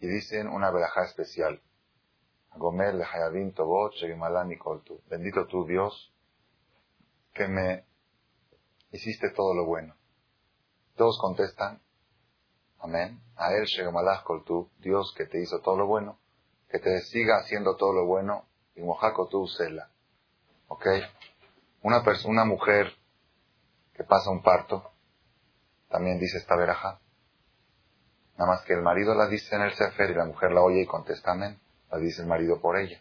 y dicen una verajá especial. Gomer le hayabim tobot tu. Bendito tú, Dios, que me hiciste todo lo bueno. Todos contestan, amén. A él Shegemalach tu, Dios que te hizo todo lo bueno, que te siga haciendo todo lo bueno, y mojako tu sela. ¿Ok? Una, una mujer que pasa un parto, también dice esta veraja. Nada más que el marido la dice en el Sefer y la mujer la oye y contesta amén. La dice el marido por ella.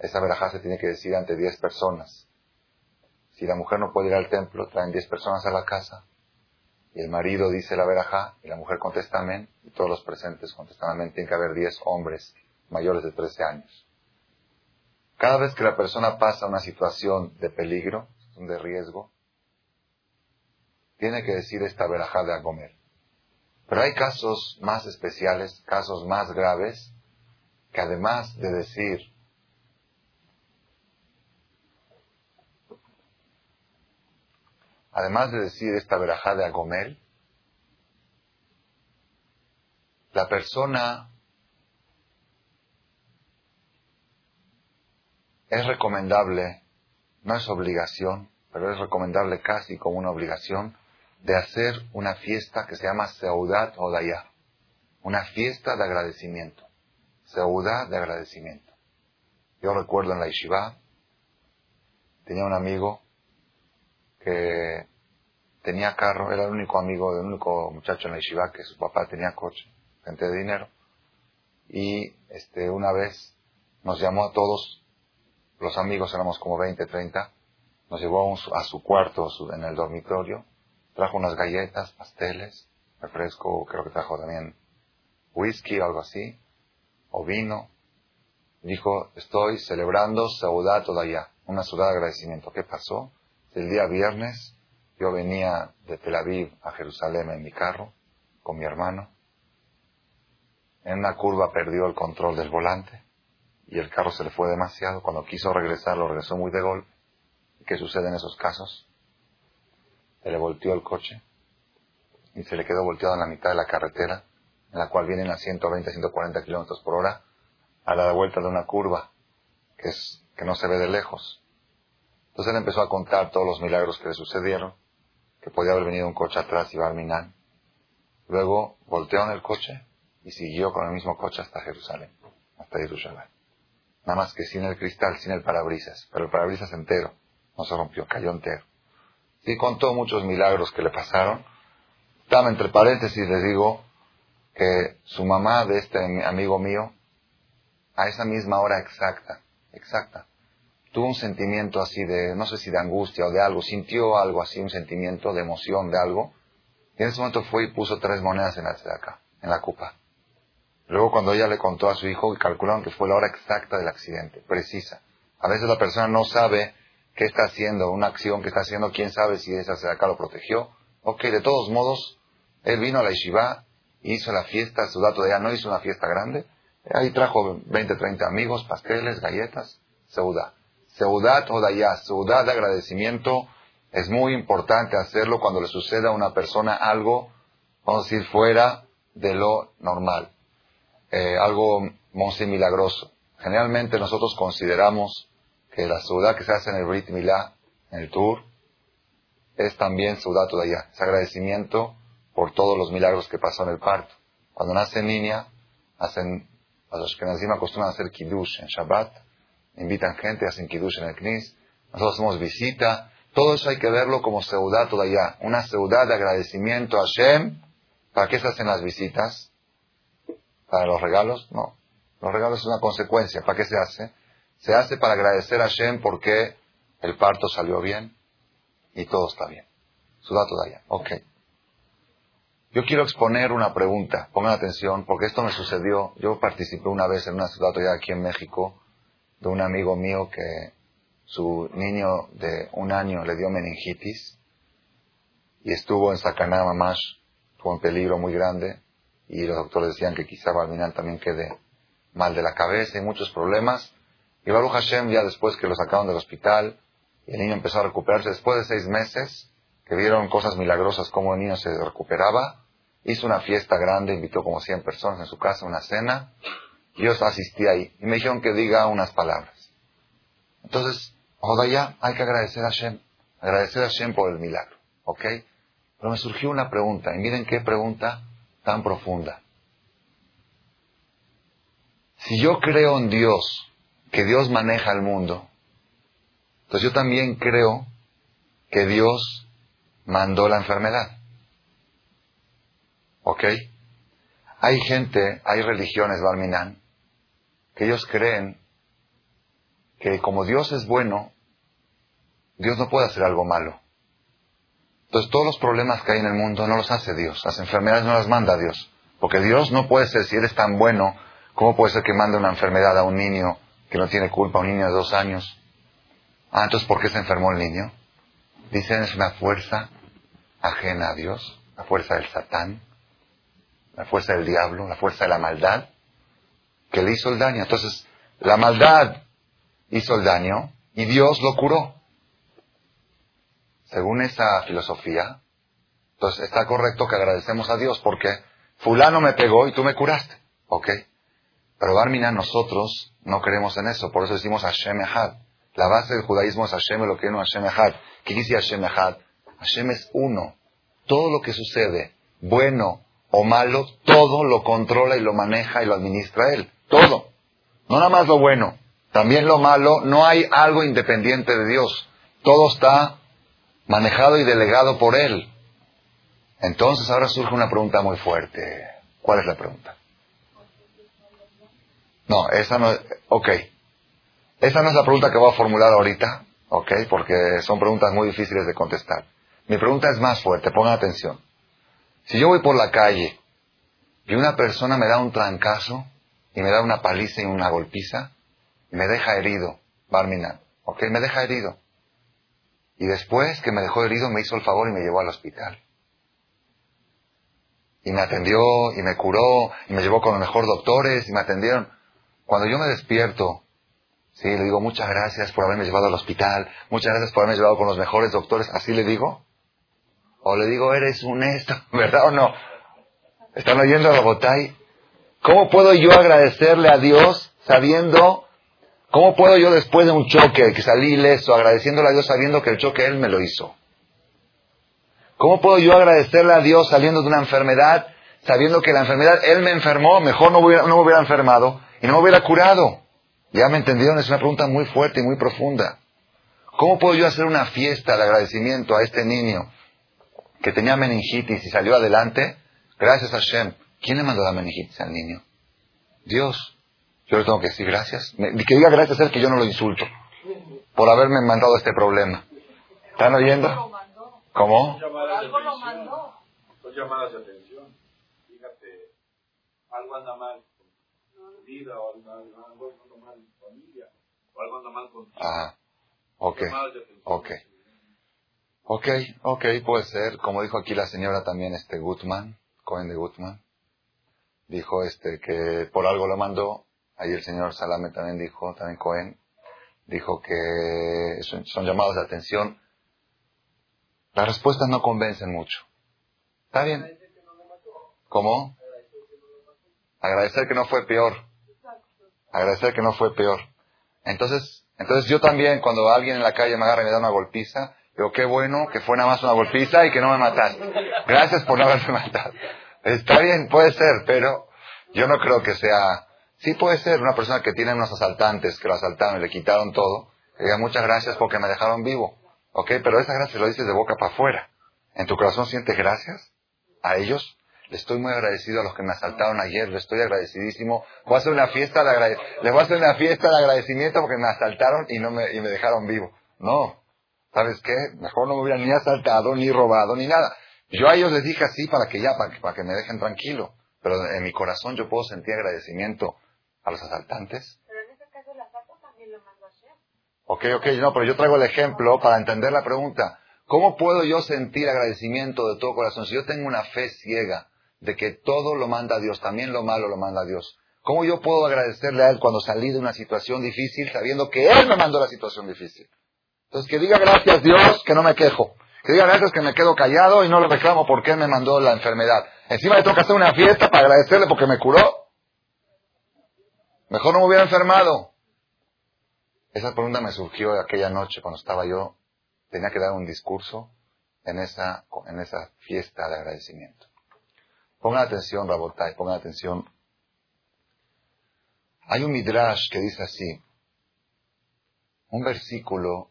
Esa verajá se tiene que decir ante 10 personas. Si la mujer no puede ir al templo, traen 10 personas a la casa. Y el marido dice la verajá y la mujer contesta amén. Y todos los presentes contestan amén. Tiene que haber 10 hombres mayores de 13 años. Cada vez que la persona pasa una situación de peligro, de riesgo, tiene que decir esta verajá de Agomer. Pero hay casos más especiales, casos más graves, que además de decir además de decir esta verajá de Agomel, la persona es recomendable, no es obligación, pero es recomendable casi como una obligación, de hacer una fiesta que se llama Seudat Odaya, una fiesta de agradecimiento, Seudat de agradecimiento. Yo recuerdo en la Yeshiva, tenía un amigo que tenía carro, era el único amigo, el único muchacho en la Yeshiva que su papá tenía coche, gente de dinero. Y este, una vez nos llamó a todos, los amigos éramos como 20, 30, nos llevó a, su cuarto en el dormitorio Trajo unas galletas, pasteles, refresco, creo que trajo también whisky o algo así, o vino. Dijo, estoy celebrando Saudat allá, una ciudad de agradecimiento. ¿Qué pasó? El día viernes yo venía de Tel Aviv a Jerusalén en mi carro con mi hermano. En una curva perdió el control del volante y el carro se le fue demasiado. Cuando quiso regresar, lo regresó muy de golpe. ¿Qué sucede en esos casos? Se le volteó el coche y se le quedó volteado en la mitad de la carretera, en la cual vienen a 120, 140 kilómetros por hora, a la vuelta de una curva, que, es, que no se ve de lejos. Entonces él empezó a contar todos los milagros que le sucedieron, que podía haber venido un coche atrás y Barminan. Luego volteó en el coche y siguió con el mismo coche hasta Jerusalén, hasta Jerusalén. Nada más que sin el cristal, sin el parabrisas, pero el parabrisas entero, no se rompió, cayó entero. Sí, contó muchos milagros que le pasaron. Estaba entre paréntesis, les digo, que su mamá de este amigo mío, a esa misma hora exacta, exacta, tuvo un sentimiento así de, no sé si de angustia o de algo, sintió algo así, un sentimiento de emoción de algo, y en ese momento fue y puso tres monedas en la acá, en la copa. Luego cuando ella le contó a su hijo, calcularon que fue la hora exacta del accidente, precisa. A veces la persona no sabe qué está haciendo, una acción que está haciendo, quién sabe si esa acá lo protegió. Ok, de todos modos, él vino a la yeshiva, hizo la fiesta, su dato no hizo una fiesta grande, ahí trajo 20, 30 amigos, pasteles, galletas, seudá. Seudá toda allá, seudá de agradecimiento, es muy importante hacerlo cuando le suceda a una persona algo, vamos a decir, fuera de lo normal, eh, algo muy milagroso. Generalmente nosotros consideramos que la ciudad que se hace en el Brit Milá, en el Tour, es también ciudad todavía. Es agradecimiento por todos los milagros que pasó en el parto. Cuando nace niña, hacen, a los que encima acostumbran a hacer kiddush en Shabbat, invitan gente, hacen kiddush en el Knis, nosotros hacemos visita, todo eso hay que verlo como ciudad todavía, una ciudad de agradecimiento a Hashem. ¿Para qué se hacen las visitas? ¿Para los regalos? No. Los regalos es una consecuencia. ¿Para qué se hace? Se hace para agradecer a Shem porque el parto salió bien y todo está bien. Su dato de allá. Ok. Yo quiero exponer una pregunta. Pongan atención porque esto me sucedió. Yo participé una vez en una ciudad ya aquí en México de un amigo mío que su niño de un año le dio meningitis y estuvo en Sacaná Mamash, tuvo un peligro muy grande y los doctores decían que quizá Balminán también quede mal de la cabeza y muchos problemas. Y Baruch Hashem, ya después que lo sacaron del hospital, el niño empezó a recuperarse, después de seis meses, que vieron cosas milagrosas, cómo el niño se recuperaba, hizo una fiesta grande, invitó como 100 personas en su casa, una cena, y yo asistí ahí. Y me dijeron que diga unas palabras. Entonces, ya hay que agradecer a Hashem. Agradecer a Hashem por el milagro. ¿Ok? Pero me surgió una pregunta, y miren qué pregunta tan profunda. Si yo creo en Dios, que Dios maneja el mundo, entonces yo también creo que Dios mandó la enfermedad. ¿Ok? Hay gente, hay religiones, Balminan, que ellos creen que como Dios es bueno, Dios no puede hacer algo malo. Entonces todos los problemas que hay en el mundo no los hace Dios, las enfermedades no las manda Dios, porque Dios no puede ser, si Él es tan bueno, ¿cómo puede ser que mande una enfermedad a un niño que no tiene culpa, un niño de dos años? Ah, entonces ¿por qué se enfermó el niño? Dicen es una fuerza ajena a Dios, la fuerza del Satán, la fuerza del diablo, la fuerza de la maldad, que le hizo el daño. Entonces, la maldad hizo el daño y Dios lo curó. Según esa filosofía, entonces está correcto que agradecemos a Dios porque fulano me pegó y tú me curaste. ¿Ok? Pero Barmina, nosotros no creemos en eso, por eso decimos Hashem Echad. La base del judaísmo es Hashem, lo que no Hashem Echad. ¿Qué dice Hashem Echad? Hashem es uno. Todo lo que sucede, bueno o malo, todo lo controla y lo maneja y lo administra Él. Todo. No nada más lo bueno. También lo malo, no hay algo independiente de Dios. Todo está manejado y delegado por Él. Entonces ahora surge una pregunta muy fuerte. ¿Cuál es la pregunta? No, esa no es. Esa no es la pregunta que voy a formular ahorita, ok, porque son preguntas muy difíciles de contestar. Mi pregunta es más fuerte, pongan atención. Si yo voy por la calle y una persona me da un trancazo y me da una paliza y una golpiza, me deja herido, Barmina, ¿ok? Me deja herido. Y después que me dejó herido me hizo el favor y me llevó al hospital. Y me atendió y me curó y me llevó con los mejores doctores y me atendieron. Cuando yo me despierto, sí, le digo muchas gracias por haberme llevado al hospital, muchas gracias por haberme llevado con los mejores doctores, así le digo. O le digo, eres un esto, ¿verdad o no? ¿Están oyendo a Botay? ¿Cómo puedo yo agradecerle a Dios sabiendo ¿Cómo puedo yo después de un choque que salí ileso, agradeciéndole a Dios sabiendo que el choque Él me lo hizo? ¿Cómo puedo yo agradecerle a Dios saliendo de una enfermedad, sabiendo que la enfermedad Él me enfermó, mejor no, hubiera, no me hubiera enfermado y no hubiera curado? ¿Ya me entendieron? Es una pregunta muy fuerte y muy profunda. ¿Cómo puedo yo hacer una fiesta de agradecimiento a este niño que tenía meningitis y salió adelante? Gracias a Shem. ¿Quién le mandó la meningitis al niño? Dios. Yo le tengo que decir gracias. que diga gracias a él que yo no lo insulto por haberme mandado este problema. ¿Están oyendo? ¿Cómo? Algo lo mandó. Son llamadas de atención. Fíjate, algo anda mal vida, o algo anda mal tu familia, o algo anda mal con Ah, ok. Ok. Ok, ok, puede ser. Como dijo aquí la señora también, este Gutman, Cohen de Gutman, dijo este que por algo lo mandó Ahí el señor Salame también dijo, también Cohen, dijo que son, llamados de atención. Las respuestas no convencen mucho. ¿Está bien? ¿Cómo? Agradecer que no fue peor. Agradecer que no fue peor. Entonces, entonces yo también, cuando alguien en la calle me agarra y me da una golpiza, digo, qué bueno que fue nada más una golpiza y que no me mataste. Gracias por no haberme matado. Está bien, puede ser, pero yo no creo que sea Sí puede ser una persona que tiene unos asaltantes que lo asaltaron y le quitaron todo, que diga muchas gracias porque me dejaron vivo. ¿Ok? Pero esa gracia lo dices de boca para afuera. ¿En tu corazón sientes gracias a ellos? Le estoy muy agradecido a los que me asaltaron ayer, le estoy agradecidísimo. Voy a hacer una fiesta de les voy a hacer una fiesta de agradecimiento porque me asaltaron y no me, y me dejaron vivo. No. ¿Sabes qué? Mejor no me hubieran ni asaltado, ni robado, ni nada. Yo a ellos les dije así para que ya, para que, para que me dejen tranquilo. Pero en mi corazón yo puedo sentir agradecimiento a los asaltantes. Pero en ese caso el asalto también lo mandó Ok, ok, no, pero yo traigo el ejemplo para entender la pregunta. ¿Cómo puedo yo sentir agradecimiento de todo corazón si yo tengo una fe ciega de que todo lo manda Dios, también lo malo lo manda Dios? ¿Cómo yo puedo agradecerle a Él cuando salí de una situación difícil sabiendo que Él me mandó la situación difícil? Entonces, que diga gracias Dios que no me quejo. Que diga gracias que me quedo callado y no le reclamo por qué me mandó la enfermedad. Encima le que hacer una fiesta para agradecerle porque me curó. Mejor no me hubiera enfermado. Esa pregunta me surgió aquella noche cuando estaba yo, tenía que dar un discurso en esa, en esa fiesta de agradecimiento. Pongan atención, Rabotai, pongan atención. Hay un midrash que dice así, un versículo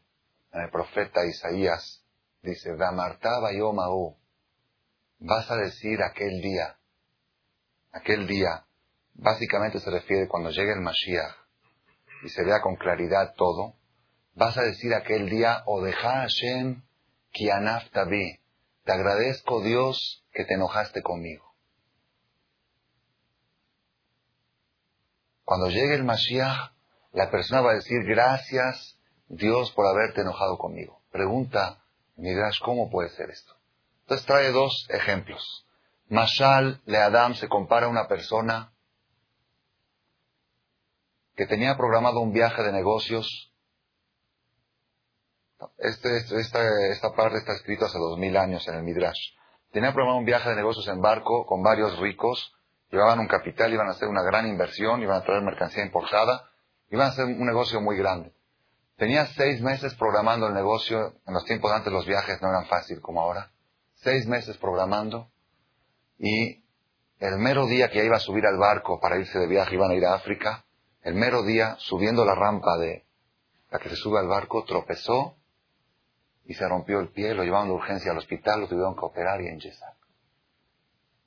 en el profeta Isaías dice, vas a decir aquel día, aquel día, básicamente se refiere cuando llegue el Mashiach y se vea con claridad todo, vas a decir aquel día, Odeja Hashem Kianaf Tabi, te agradezco Dios que te enojaste conmigo. Cuando llegue el Mashiach, la persona va a decir, gracias Dios por haberte enojado conmigo. Pregunta, Midrash, ¿cómo puede ser esto? Entonces trae dos ejemplos. Mashal le Adam se compara a una persona que tenía programado un viaje de negocios. Este, este, esta, parte está escrito hace dos mil años en el Midrash. Tenía programado un viaje de negocios en barco con varios ricos llevaban un capital, iban a hacer una gran inversión, iban a traer mercancía importada, iban a hacer un negocio muy grande. Tenía seis meses programando el negocio, en los tiempos antes los viajes no eran fácil como ahora, seis meses programando, y el mero día que iba a subir al barco para irse de viaje, iban a ir a África, el mero día, subiendo la rampa de la que se sube al barco, tropezó y se rompió el pie, lo llevaron de urgencia al hospital, lo tuvieron que operar y enyesar.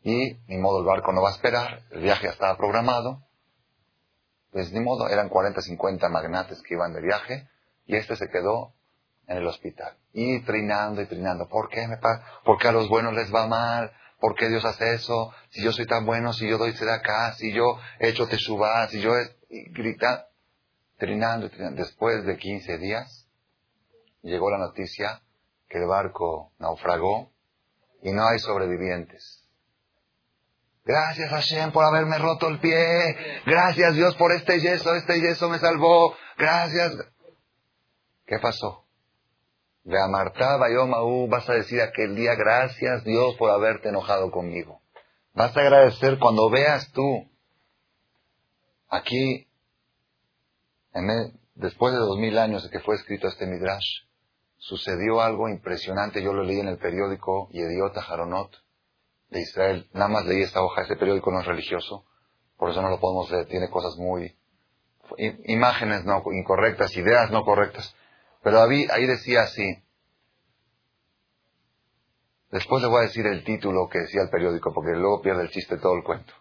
Y ni modo el barco no va a esperar, el viaje ya estaba programado. Pues ni modo, eran 40, 50 magnates que iban de viaje y este se quedó en el hospital. Y trinando y trinando. ¿Por qué me? ¿Por qué a los buenos les va mal? ¿Por qué Dios hace eso? Si yo soy tan bueno, si yo doy de acá, si yo he hecho teshuva, si yo he... Y grita, trinando y trinando. Después de 15 días, llegó la noticia que el barco naufragó y no hay sobrevivientes. Gracias Hashem por haberme roto el pie. Gracias Dios por este yeso. Este yeso me salvó. Gracias. ¿Qué pasó? De Amartá Bayomaú vas a decir aquel día gracias Dios por haberte enojado conmigo. Vas a agradecer cuando veas tú. Aquí, después de dos mil años de que fue escrito este Midrash, sucedió algo impresionante. Yo lo leí en el periódico Yediota Haronot de Israel. Nada más leí esta hoja, ese periódico no es religioso, por eso no lo podemos leer, tiene cosas muy... imágenes no incorrectas, ideas no correctas. Pero ahí, ahí decía así. Después les voy a decir el título que decía el periódico, porque luego pierde el chiste todo el cuento.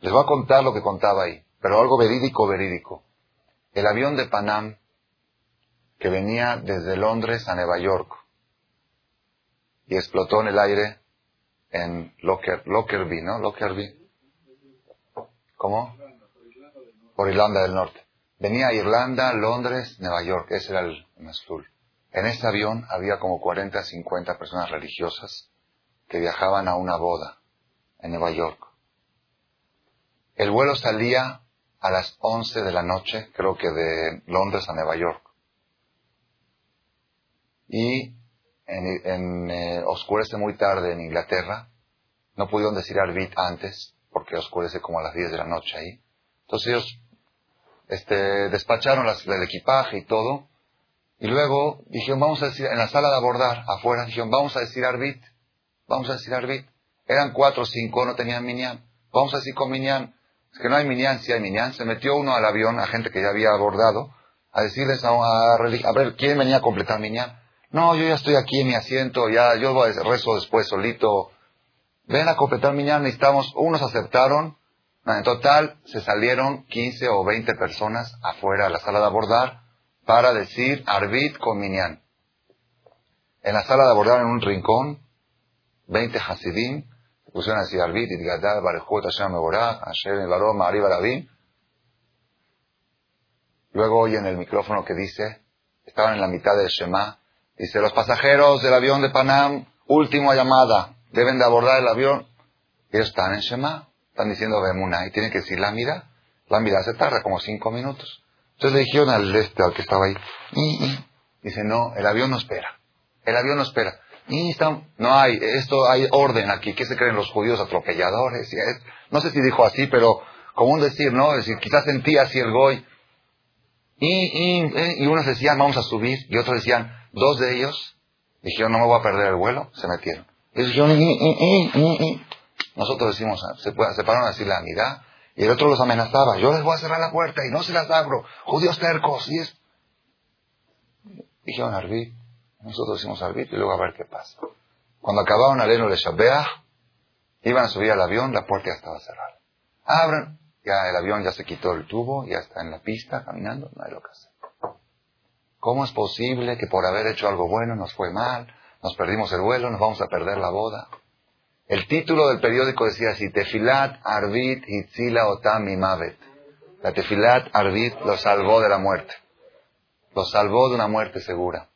Les voy a contar lo que contaba ahí, pero algo verídico, verídico. El avión de Panam, que venía desde Londres a Nueva York, y explotó en el aire en Locker, Lockerbie, ¿no? Lockerbie. ¿Cómo? Por Irlanda del Norte. Venía a Irlanda, Londres, Nueva York. Ese era el. En ese avión había como 40, 50 personas religiosas que viajaban a una boda en Nueva York. El vuelo salía a las 11 de la noche, creo que de Londres a Nueva York. Y en, eh, oscurece muy tarde en Inglaterra. No pudieron decir Arbit antes, porque oscurece como a las 10 de la noche ahí. Entonces ellos este, despacharon el equipaje y todo. Y luego dijeron, vamos a decir, en la sala de abordar, afuera, dijeron, vamos a decir Arbit. Vamos a decir Arbit. Eran cuatro o cinco, no tenían Minyan. Vamos a decir con Minyan. Es que no hay Minyan, si hay Minyan. Se metió uno al avión, a gente que ya había abordado, a decirles a, a, a ver, ¿quién venía a completar Minyan? No, yo ya estoy aquí en mi asiento, ya yo rezo después solito. Ven a completar miñán, necesitamos, unos aceptaron, en total se salieron 15 o 20 personas afuera de la sala de abordar para decir Arbit con Minyan. En la sala de abordar, en un rincón, 20 Hasidim, se pusieron a decir Arbit, Idgadal, Barejot, Hashem Meborah, Hashem Baró, Mari Barabim. Luego oyen el micrófono que dice, estaban en la mitad del Shema, Dice, los pasajeros del avión de Panam, última llamada, deben de abordar el avión. Ellos están en Shema, están diciendo Bemuna, y tienen que decir la mira. La mira se tarda como cinco minutos. Entonces le dijeron al este, al que estaba ahí, y, dice, no, el avión no espera. El avión no espera. Y no hay, esto hay orden aquí. ¿Qué se creen los judíos atropelladores? no sé si dijo así, pero como un decir, ¿no? Es decir, quizás sentía así el goy. Y, y, y unos decían, vamos a subir, y otros decían, dos de ellos dijeron, no me voy a perder el vuelo, se metieron. Y dijeron, nosotros decimos, se, se pararon a la amidad, y el otro los amenazaba, yo les voy a cerrar la puerta y no se las abro, judíos tercos, y es... Dijeron, Arbit, nosotros decimos Arbit y luego a ver qué pasa. Cuando acabaron aleno de Shabbeah, iban a subir al avión, la puerta ya estaba cerrada. Abran, ya el avión ya se quitó el tubo, ya está en la pista caminando, no hay lo que hacer. ¿Cómo es posible que por haber hecho algo bueno nos fue mal, nos perdimos el vuelo, nos vamos a perder la boda? El título del periódico decía así, Tefilat Arvit Hitzila Otam Mavet. La Tefilat Arvit lo salvó de la muerte. Lo salvó de una muerte segura.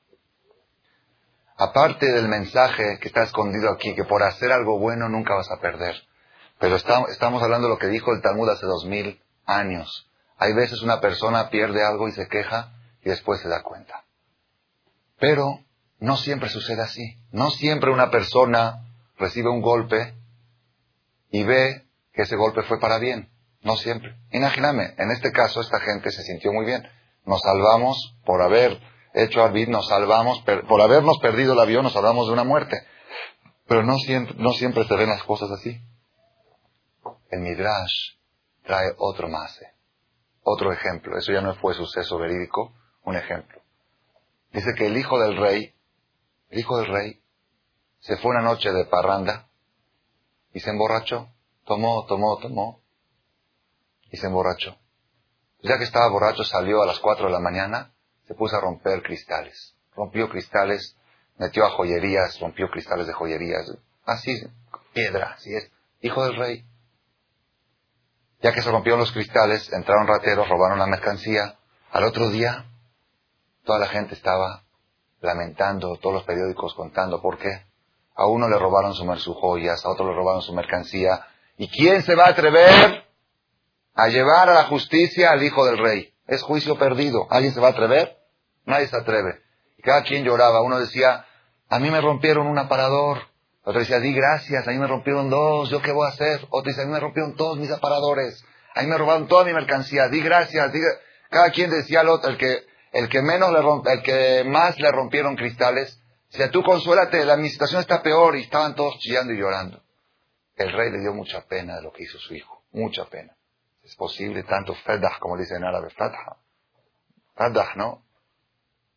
Aparte del mensaje que está escondido aquí, que por hacer algo bueno nunca vas a perder. Pero estamos hablando de lo que dijo el Talmud hace dos mil años. Hay veces una persona pierde algo y se queja y después se da cuenta. Pero no siempre sucede así. No siempre una persona recibe un golpe y ve que ese golpe fue para bien. No siempre. Imagíname, en este caso esta gente se sintió muy bien. Nos salvamos por haber hecho Arbit, nos salvamos, por habernos perdido el avión, nos salvamos de una muerte. Pero no siempre, no siempre se ven las cosas así. El Midrash trae otro más, otro ejemplo. Eso ya no fue suceso verídico, un ejemplo. Dice que el hijo del rey, el hijo del rey, se fue una noche de parranda y se emborrachó. Tomó, tomó, tomó y se emborrachó. Ya que estaba borracho, salió a las cuatro de la mañana, se puso a romper cristales. Rompió cristales, metió a joyerías, rompió cristales de joyerías. Así, piedra, así es. Hijo del rey. Ya que se rompieron los cristales, entraron rateros, robaron la mercancía. Al otro día, toda la gente estaba lamentando, todos los periódicos contando por qué. A uno le robaron sus joyas, a otro le robaron su mercancía. ¿Y quién se va a atrever a llevar a la justicia al hijo del rey? Es juicio perdido. ¿Alguien se va a atrever? Nadie se atreve. Cada quien lloraba. Uno decía, a mí me rompieron un aparador. Otro decía, di gracias, a mí me rompieron dos, ¿yo qué voy a hacer? Otro dice, a mí me rompieron todos mis aparadores, a mí me robaron toda mi mercancía, di gracias, cada quien decía al otro, el que, el que menos le rompe, el que más le rompieron cristales, decía, tú consuélate, la, mi situación está peor, y estaban todos chillando y llorando. El rey le dio mucha pena de lo que hizo su hijo, mucha pena. Es posible tanto fedah, como dice en árabe, fedah. Fedah, ¿no?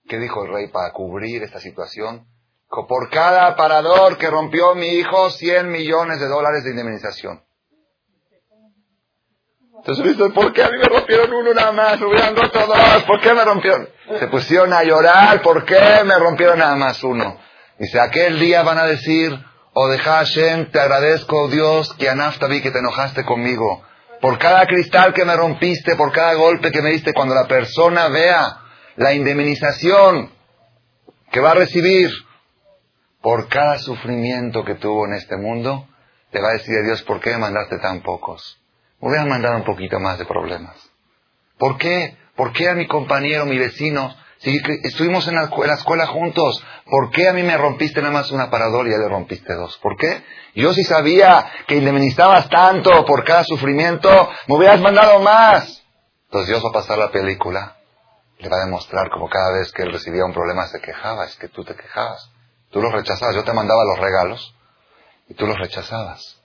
¿Qué dijo el rey para cubrir esta situación? por cada aparador que rompió mi hijo, 100 millones de dólares de indemnización. Entonces, ¿por qué a mí me rompieron uno nada más? hubieran dos. ¿Por qué me rompieron? Se pusieron a llorar. ¿Por qué me rompieron nada más uno? Dice, aquel día van a decir, oh de Hashem, te agradezco, Dios, que vi que te enojaste conmigo. Por cada cristal que me rompiste, por cada golpe que me diste, cuando la persona vea la indemnización que va a recibir, por cada sufrimiento que tuvo en este mundo, le va a decir a Dios, ¿por qué me mandaste tan pocos? Me hubieran mandado un poquito más de problemas. ¿Por qué? ¿Por qué a mi compañero, mi vecino, si estuvimos en la, escuela juntos, ¿por qué a mí me rompiste nada más un aparador y a le rompiste dos? ¿Por qué? Yo si sabía que indemnizabas tanto por cada sufrimiento, me hubieras mandado más. Entonces Dios va a pasar la película, le va a demostrar como cada vez que él recibía un problema se quejaba, es que tú te quejabas. Tú los rechazabas. Yo te mandaba los regalos y tú los rechazabas.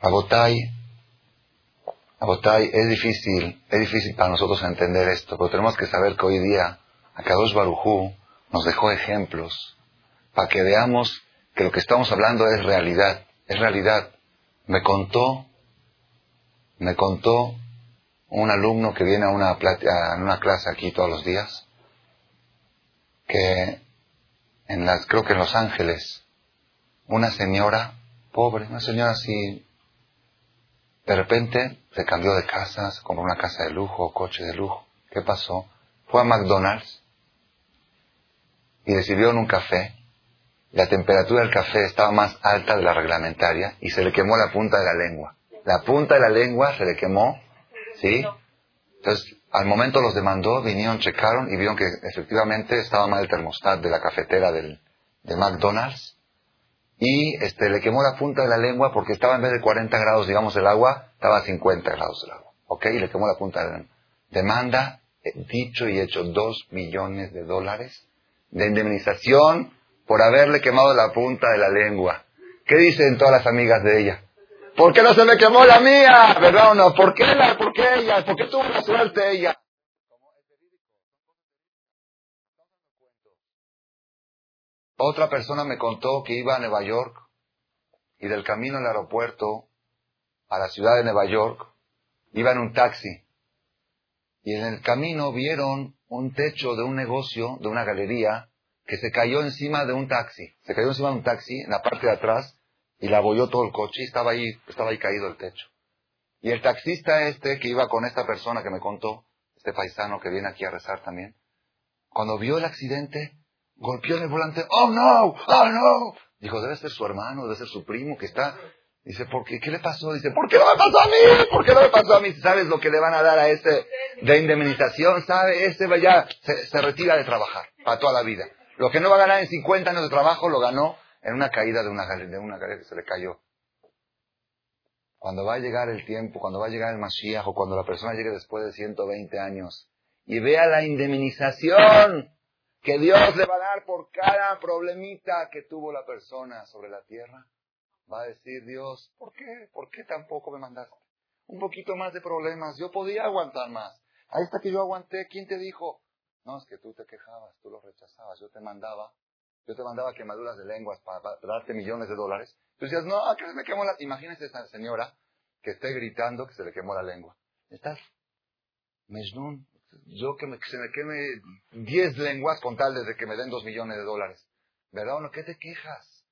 Abotay, Abotay, es difícil, es difícil para nosotros entender esto, pero tenemos que saber que hoy día Akadosh Barujú nos dejó ejemplos para que veamos que lo que estamos hablando es realidad, es realidad. Me contó, me contó un alumno que viene a una, a una clase aquí todos los días, que en las, creo que en Los Ángeles, una señora pobre, una señora así, de repente se cambió de casa, se compró una casa de lujo, coche de lujo. ¿Qué pasó? Fue a McDonald's y en un café. La temperatura del café estaba más alta de la reglamentaria y se le quemó la punta de la lengua. La punta de la lengua se le quemó, ¿sí? Entonces al momento los demandó, vinieron, checaron y vieron que efectivamente estaba mal el termostat de la cafetera del, de McDonald's y este, le quemó la punta de la lengua porque estaba en vez de 40 grados, digamos, el agua, estaba a 50 grados el agua. ¿Ok? Y le quemó la punta de la lengua. Demanda, eh, dicho y hecho, 2 millones de dólares de indemnización por haberle quemado la punta de la lengua. ¿Qué dicen todas las amigas de ella? ¿Por qué no se me quemó la mía? ¿Verdad o no? ¿Por qué, la, ¿Por qué ella? ¿Por qué tuvo la suerte ella? Otra persona me contó que iba a Nueva York y del camino al aeropuerto a la ciudad de Nueva York iba en un taxi y en el camino vieron un techo de un negocio, de una galería, que se cayó encima de un taxi. Se cayó encima de un taxi en la parte de atrás y la abolló todo el coche y estaba ahí, estaba ahí caído el techo. Y el taxista este que iba con esta persona que me contó, este paisano que viene aquí a rezar también, cuando vio el accidente, golpeó en el volante, oh no, oh no. Dijo, debe ser su hermano, debe ser su primo que está. Dice, ¿por qué? ¿Qué le pasó? Dice, ¿por qué no me pasó a mí? ¿Por qué no me pasó a mí? ¿Sabes lo que le van a dar a ese de indemnización? ¿Sabe? Este ya se, retira de trabajar para toda la vida. Lo que no va a ganar en 50 años de trabajo lo ganó en una caída de una, de una galería que se le cayó. Cuando va a llegar el tiempo, cuando va a llegar el Mashiach cuando la persona llegue después de 120 años y vea la indemnización que Dios le va a dar por cada problemita que tuvo la persona sobre la tierra, va a decir Dios, ¿por qué? ¿Por qué tampoco me mandaste? Un poquito más de problemas, yo podía aguantar más. Ahí está que yo aguanté, ¿quién te dijo? No, es que tú te quejabas, tú lo rechazabas, yo te mandaba, yo te mandaba quemaduras de lenguas para, darte millones de dólares. Tú decías, no, acá me quemó la... Imagínese esa señora que esté gritando que se le quemó la lengua. ¿Estás? Mejnun, yo que, me, se me queme diez lenguas con tal de que me den dos millones de dólares. ¿Verdad o no? ¿Qué te quejas?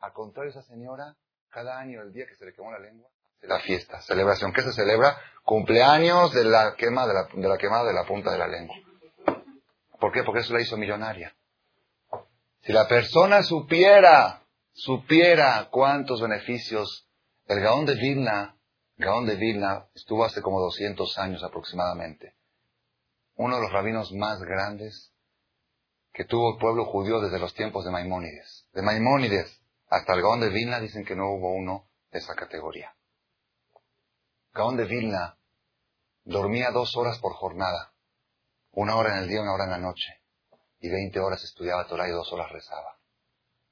Al contrario, esa señora, cada año, el día que se le quemó la lengua, hace la fiesta, celebración. ¿Qué se celebra? Cumpleaños de la quema de la, de la quemada de la punta de la lengua. ¿Por qué? Porque eso la hizo millonaria. Si la persona supiera, supiera cuántos beneficios el Gaón de Vilna, Gaón de Vilna estuvo hace como 200 años aproximadamente uno de los rabinos más grandes que tuvo el pueblo judío desde los tiempos de Maimónides. De Maimónides hasta el Gaón de Vilna dicen que no hubo uno de esa categoría. Gaón de Vilna dormía dos horas por jornada, una hora en el día, una hora en la noche, y veinte horas estudiaba Torah y dos horas rezaba.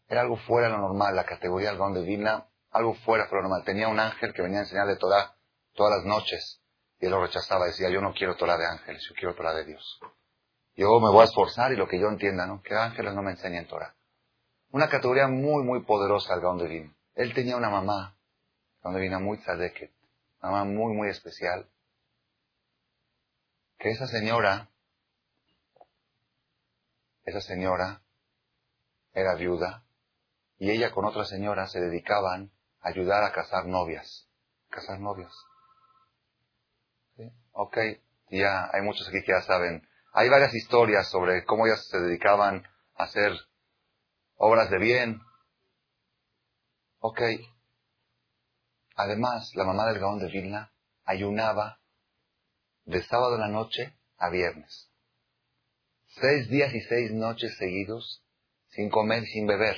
Era algo fuera de lo normal, la categoría del Gaón de Vilna, algo fuera de lo normal. Tenía un ángel que venía a enseñarle Torah todas las noches y él lo rechazaba, decía, yo no quiero Torah de ángeles, yo quiero Torah de Dios. Yo me voy a esforzar y lo que yo entienda, ¿no? Que ángeles no me enseñen Torah. Una categoría muy, muy poderosa al Gaon de Él tenía una mamá, Gaon de muy tzadeket, mamá muy, muy especial. Que esa señora, esa señora era viuda y ella con otra señora se dedicaban a ayudar a casar novias, casar novias. Ok, ya hay muchos aquí que ya saben. Hay varias historias sobre cómo ellas se dedicaban a hacer obras de bien. Ok. Además, la mamá del Gaón de Vilna ayunaba de sábado en la noche a viernes. Seis días y seis noches seguidos, sin comer, sin beber.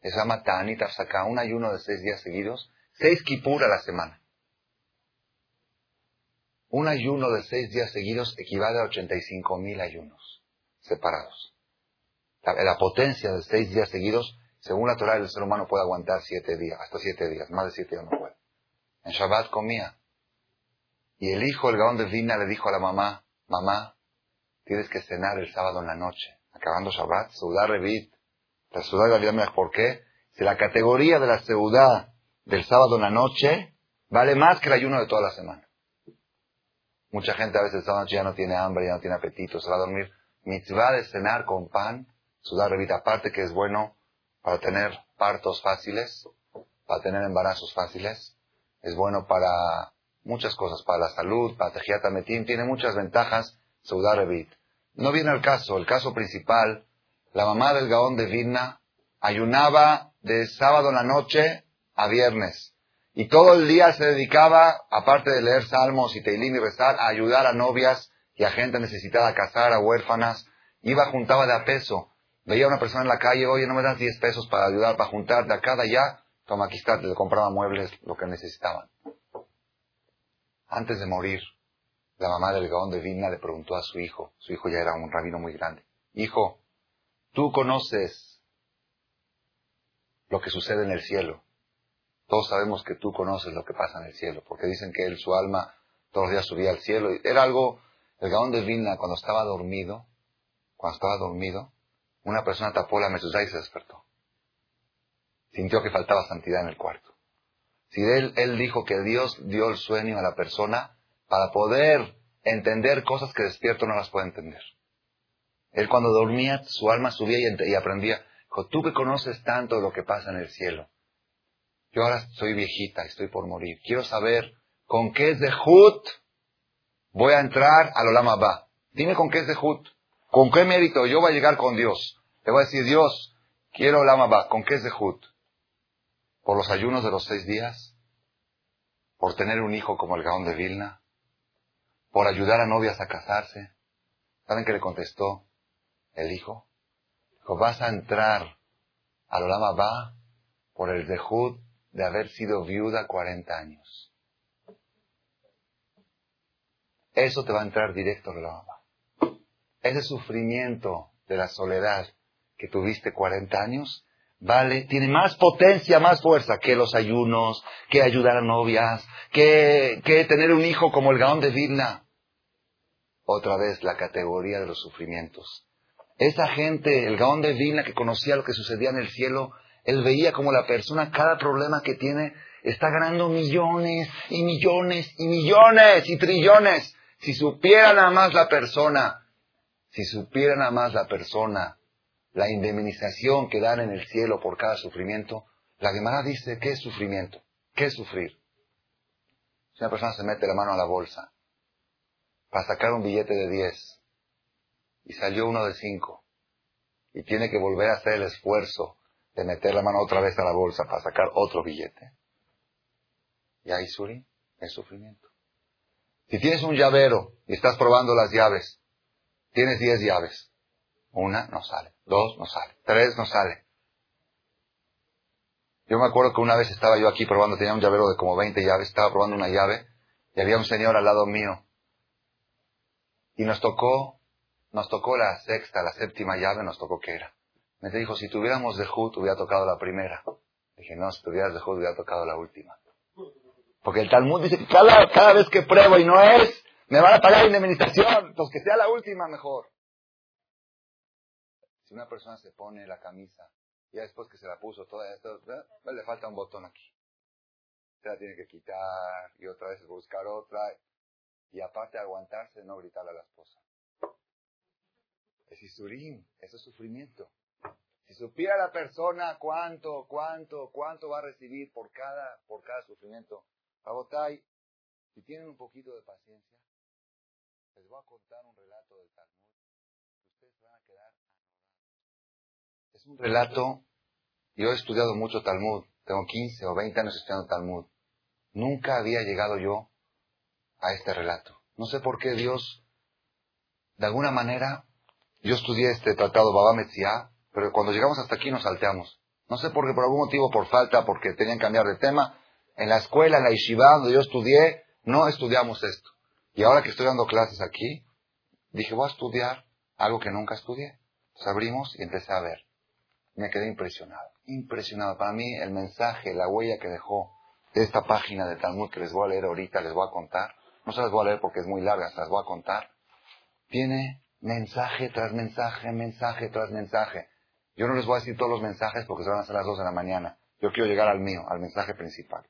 Se llama Ta'anit saca un ayuno de seis días seguidos, seis kipur a la semana. Un ayuno de seis días seguidos equivale a 85 mil ayunos separados. La, potencia de seis días seguidos, según la Torah, el ser humano puede aguantar siete días, hasta siete días, más de siete días no puede. En Shabbat comía. Y el hijo, el Gaón de Vina, le dijo a la mamá, mamá, tienes que cenar el sábado en la noche. Acabando Shabbat, Seudá Revit. La Seudá de la ¿por qué? Si la categoría de la Seudá del sábado en la noche vale más que el ayuno de toda la semana. Mucha gente a veces esta noche ya no tiene hambre, ya no tiene apetito, se va a dormir. Mitzvah de cenar con pan, sudar revita, aparte que es bueno para tener partos fáciles, para tener embarazos fáciles, es bueno para muchas cosas, para la salud, para tejiata metín, tiene muchas ventajas, sudar revit. No viene el caso, el caso principal, la mamá del Gaón de Vidna ayunaba de sábado en la noche a viernes. Y todo el día se dedicaba, aparte de leer salmos y teilim y rezar, a ayudar a novias y a gente necesitada a casar, a huérfanas. Iba, juntaba de a peso. Veía a una persona en la calle, oye, no me das 10 pesos para ayudar, para juntar de acá, de allá. Toma, aquí está, le compraba muebles, lo que necesitaban. Antes de morir, la mamá del Gaón de Vilna le preguntó a su hijo, su hijo ya era un rabino muy grande, hijo, tú conoces lo que sucede en el cielo. Todos sabemos que tú conoces lo que pasa en el cielo, porque dicen que él, su alma, todos los días subía al cielo. Era algo, el Gaón de Vilna, cuando estaba dormido, cuando estaba dormido, una persona tapó la mezuzá y se despertó. Sintió que faltaba santidad en el cuarto. Si él, él dijo que Dios dio el sueño a la persona para poder entender cosas que despierto no las puede entender. Él cuando dormía, su alma subía y, aprendía. Dijo, tú que conoces tanto lo que pasa en el cielo. Yo ahora soy viejita, estoy por morir. Quiero saber con qué es de Hut voy a entrar al Olama Ba. Dime con qué es de. ¿Con qué mérito yo voy a llegar con Dios? Le voy a decir, Dios, quiero Olama Ba. ¿Con qué es de Hut? por los ayunos de los seis días, por tener un hijo como el Gaón de Vilna, por ayudar a novias a casarse. ¿Saben qué le contestó el hijo? Dijo, vas a entrar al Olama Ba por el dejud de haber sido viuda 40 años. Eso te va a entrar directo al Olama Ba. Ese sufrimiento de la soledad que tuviste 40 años, ¿vale? Tiene más potencia, más fuerza que los ayunos, que ayudar a novias, que, que tener un hijo como el Gaón de Vilna. Otra vez la categoría de los sufrimientos. Esa gente, el Gaón de Vilna que conocía lo que sucedía en el cielo, él veía como la persona, cada problema que tiene, está ganando millones y millones y millones y trillones. Si supiera nada más la persona, si supiera nada más la persona la indemnización que dan en el cielo por cada sufrimiento, la Gemara dice, ¿qué es sufrimiento? ¿Qué es sufrir? Si una persona se mete la mano a la bolsa para sacar un billete de 10 y salió uno de 5 y tiene que volver a hacer el esfuerzo de meter la mano otra vez a la bolsa para sacar otro billete, y ahí suri es sufrimiento. Si tienes un llavero y estás probando las llaves, tienes 10 llaves, una no sale, dos no sale, tres no sale. Yo me acuerdo que una vez estaba yo aquí probando, tenía un llavero de como 20 llaves, estaba probando una llave y había un señor al lado mío. Y nos tocó, nos tocó la sexta, la séptima llave, nos tocó que era. Me dijo, si tuviéramos de Hut, hubiera tocado la primera. Dije, no, si tuvieras de Hut, hubiera tocado la última. Porque el Talmud dice que cada, vez que pruebo y no es, me van a pagar indemnización. Pues que sea la última mejor. Si una persona se pone la camisa, ya después que se la puso toda esto, le falta un botón aquí. Se la tiene que quitar y otra vez buscar otra. Y aparte aguantarse, no gritarle a la esposa. Es isurín, eso es sufrimiento. Si supiera la persona cuánto, cuánto, cuánto va a recibir por cada, por cada sufrimiento. Abotay, si tienen un poquito de paciencia, les voy a contar un relato del Talmud. Ustedes van a quedar es un relato, yo he estudiado mucho Talmud, tengo 15 o 20 años estudiando Talmud. Nunca había llegado yo a este relato. No sé por qué Dios, de alguna manera, yo estudié este tratado Baba Metzia, pero cuando llegamos hasta aquí nos salteamos. No sé por qué, por algún motivo, por falta, porque tenían que cambiar de tema. En la escuela, en la yeshiva, donde yo estudié, no estudiamos esto. Y ahora que estoy dando clases aquí, dije, voy a estudiar algo que nunca estudié. Entonces abrimos y empecé a ver me quedé impresionado. Impresionado. Para mí el mensaje, la huella que dejó de esta página de Talmud que les voy a leer ahorita, les voy a contar. No se las voy a leer porque es muy larga, se las voy a contar. Tiene mensaje tras mensaje, mensaje tras mensaje. Yo no les voy a decir todos los mensajes porque se van a hacer las dos de la mañana. Yo quiero llegar al mío, al mensaje principal.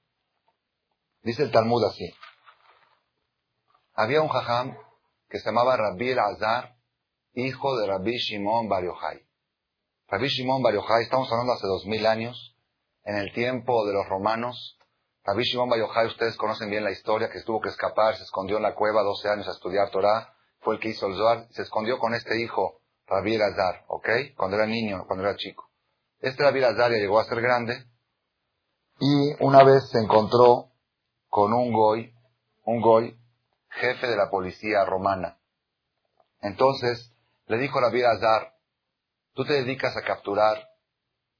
Dice el Talmud así. Había un jajam que se llamaba Rabbi el Azar, hijo de Rabbi Shimon Bar Yochai. Rabbi Shimon Bar Yochai, estamos hablando hace dos mil años, en el tiempo de los romanos. Rabbi Shimon Bar Yochai, ustedes conocen bien la historia, que tuvo que escapar, se escondió en la cueva 12 años a estudiar Torah, fue el que hizo el Zohar, se escondió con este hijo, Rabbi Azar, ¿ok? Cuando era niño, cuando era chico. Este Rabbi Azar ya llegó a ser grande, y una vez se encontró con un goy, un goy, jefe de la policía romana. Entonces, le dijo Rabbi Azar, Tú te dedicas a capturar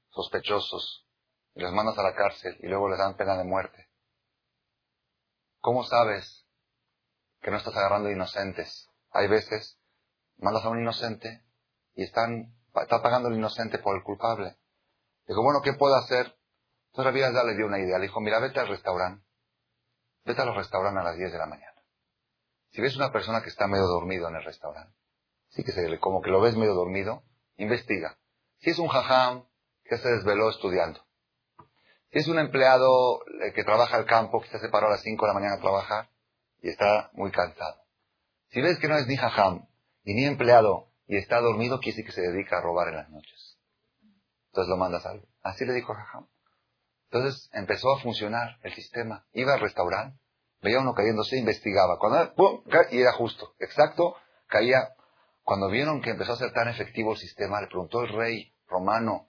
sospechosos y los mandas a la cárcel y luego les dan pena de muerte. ¿Cómo sabes que no estás agarrando inocentes? Hay veces, mandas a un inocente y están, está pagando el inocente por el culpable. Dijo, bueno, ¿qué puedo hacer? Entonces Rabbi le dio una idea. Le dijo, mira, vete al restaurante. Vete a los restaurantes a las 10 de la mañana. Si ves una persona que está medio dormido en el restaurante, sí que se, como que lo ves medio dormido, investiga. Si es un jajam que se desveló estudiando. Si es un empleado eh, que trabaja al campo, que se separó a las 5 de la mañana a trabajar y está muy cansado. Si ves que no es ni jajam y ni empleado y está dormido, quiere decir que se dedica a robar en las noches. Entonces lo mandas algo. Así le dijo jajam. Entonces empezó a funcionar el sistema. Iba al restaurante, veía uno cayéndose, investigaba. Cuando ¡pum! y era justo, exacto, caía. Cuando vieron que empezó a ser tan efectivo el sistema, le preguntó el rey romano,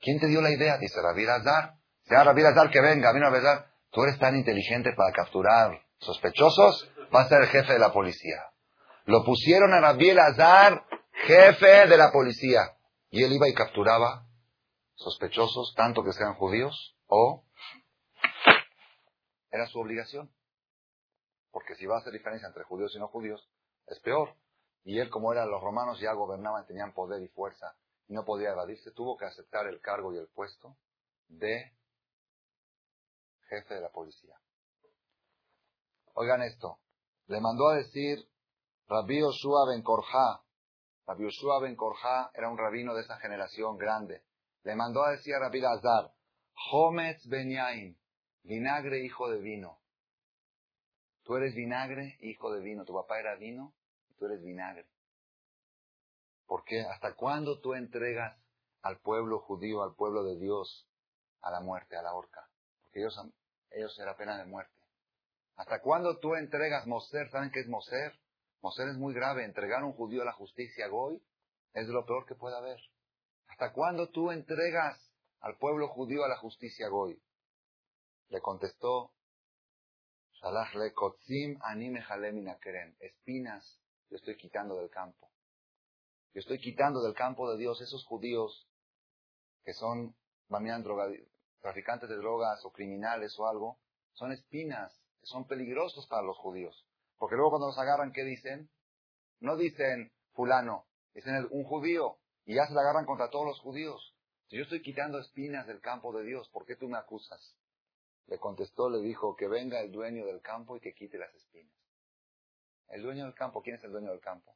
¿quién te dio la idea? Dice, Rabbi Azar. Dice, ah, Rabbi Azar, que venga, vino a ver, tú eres tan inteligente para capturar sospechosos, vas a ser el jefe de la policía. Lo pusieron a Rabbi Azar, jefe de la policía. Y él iba y capturaba sospechosos, tanto que sean judíos, o era su obligación. Porque si va a hacer diferencia entre judíos y no judíos, es peor. Y él, como eran los romanos, ya gobernaban, tenían poder y fuerza, y no podía evadirse, tuvo que aceptar el cargo y el puesto de jefe de la policía. Oigan esto, le mandó a decir Rabbi Yoshua ben Korja, Rabbi Yoshua ben Korja era un rabino de esa generación grande, le mandó a decir a Rabbi Azar, Hometz Benyain, vinagre hijo de vino. Tú eres vinagre, hijo de vino. Tu papá era vino y tú eres vinagre. ¿Por qué? ¿Hasta cuándo tú entregas al pueblo judío, al pueblo de Dios, a la muerte, a la horca? Porque ellos, ellos era pena de muerte. ¿Hasta cuándo tú entregas Moser? ¿Saben qué es Moser? Moser es muy grave. Entregar a un judío a la justicia Goy es lo peor que puede haber. ¿Hasta cuándo tú entregas al pueblo judío a la justicia Goy. Le contestó, le kotzim anime espinas yo estoy quitando del campo. Yo estoy quitando del campo de Dios esos judíos que son, traficantes de drogas o criminales o algo, son espinas que son peligrosos para los judíos. Porque luego cuando los agarran, ¿qué dicen? No dicen fulano, dicen un judío, y ya se la agarran contra todos los judíos. Si yo estoy quitando espinas del campo de Dios, ¿por qué tú me acusas? Le contestó, le dijo, que venga el dueño del campo y que quite las espinas. El dueño del campo, ¿quién es el dueño del campo?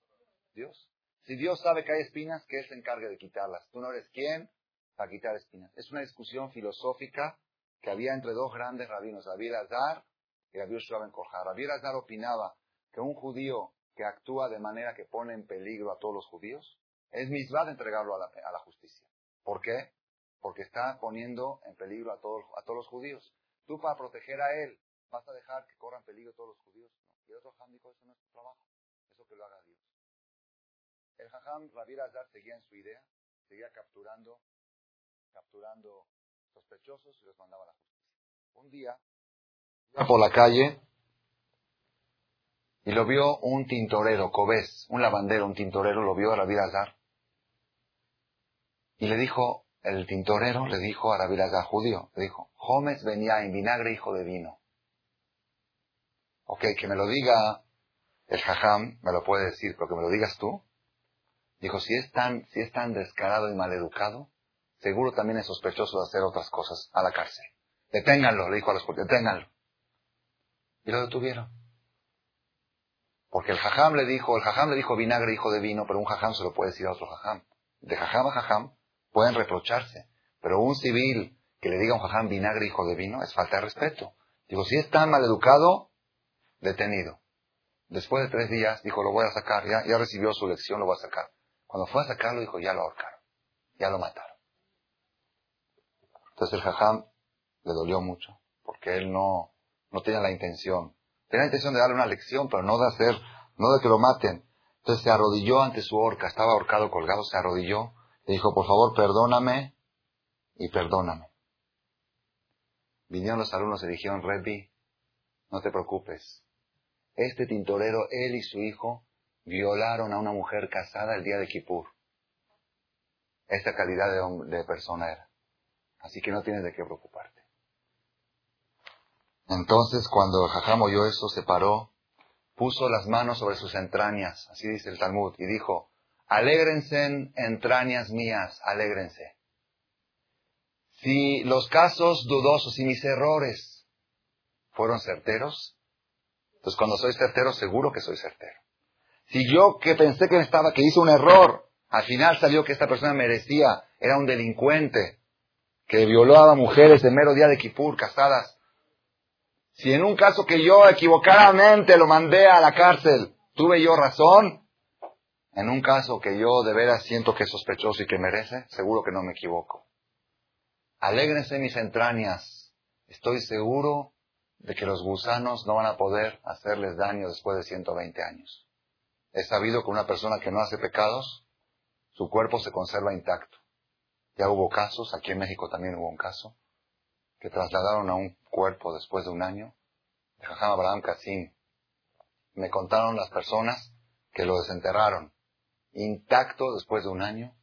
Dios. Si Dios sabe que hay espinas, que Él se encargue de quitarlas. Tú no eres quién para quitar espinas. Es una discusión filosófica que había entre dos grandes rabinos, Rabbi Azar y Rabbi Yoshua Ben Korja. Rabbi Azar opinaba que un judío que actúa de manera que pone en peligro a todos los judíos, es misma de entregarlo a la justicia. ¿Por qué? Porque está poniendo en peligro a todos, a todos los judíos. Tú para proteger a él, ¿vas a dejar que corran peligro todos los judíos? Y el otro jajam dijo, eso no es tu trabajo, eso que lo haga Dios. El jajam Azar seguía en su idea, seguía capturando, capturando sospechosos y los mandaba a la justicia. Un día, por la calle y lo vio un tintorero, Cobés, un lavandero, un tintorero, lo vio a Rabir Azar y le dijo, el tintorero le dijo a Rabilaga judío, le dijo, Jómez venía en vinagre hijo de vino. Ok, que me lo diga el jajam, me lo puede decir, pero que me lo digas tú. Dijo, si es tan, si es tan descarado y maleducado, seguro también es sospechoso de hacer otras cosas a la cárcel. Deténganlo, le dijo a los deténganlo. Y lo detuvieron. Porque el jajam le dijo, el jajam le dijo vinagre hijo de vino, pero un jajam se lo puede decir a otro jajam. De jajam a jajam, pueden reprocharse. Pero un civil que le diga a un jajam vinagre hijo de vino es falta de respeto. Digo, si es tan mal educado, detenido. Después de tres días, dijo, lo voy a sacar, ya, ya recibió su lección, lo voy a sacar. Cuando fue a sacarlo, dijo, ya lo ahorcaron, ya lo mataron. Entonces el jajam le dolió mucho, porque él no, no tenía la intención. Tenía la intención de darle una lección, pero no de hacer, no de que lo maten. Entonces se arrodilló ante su horca, estaba ahorcado, colgado, se arrodilló dijo, por favor, perdóname y perdóname. Vinieron los alumnos y dijeron, Rebbi, no te preocupes. Este tintorero, él y su hijo, violaron a una mujer casada el día de Kippur. esta calidad de, de persona era. Así que no tienes de qué preocuparte. Entonces, cuando jajam oyó eso, se paró, puso las manos sobre sus entrañas, así dice el Talmud, y dijo, alégrense entrañas mías, alégrense. Si los casos dudosos y mis errores fueron certeros, entonces cuando soy certero, seguro que soy certero. Si yo que pensé que estaba, que hice un error, al final salió que esta persona merecía, era un delincuente, que violó a mujeres de mero día de Kipur, casadas. Si en un caso que yo equivocadamente lo mandé a la cárcel, tuve yo razón, en un caso que yo de veras siento que es sospechoso y que merece, seguro que no me equivoco. Alégrense mis entrañas. Estoy seguro de que los gusanos no van a poder hacerles daño después de 120 años. He sabido que una persona que no hace pecados, su cuerpo se conserva intacto. Ya hubo casos, aquí en México también hubo un caso, que trasladaron a un cuerpo después de un año, de Jajam Abraham Kassim. Me contaron las personas que lo desenterraron, intacto después de un año,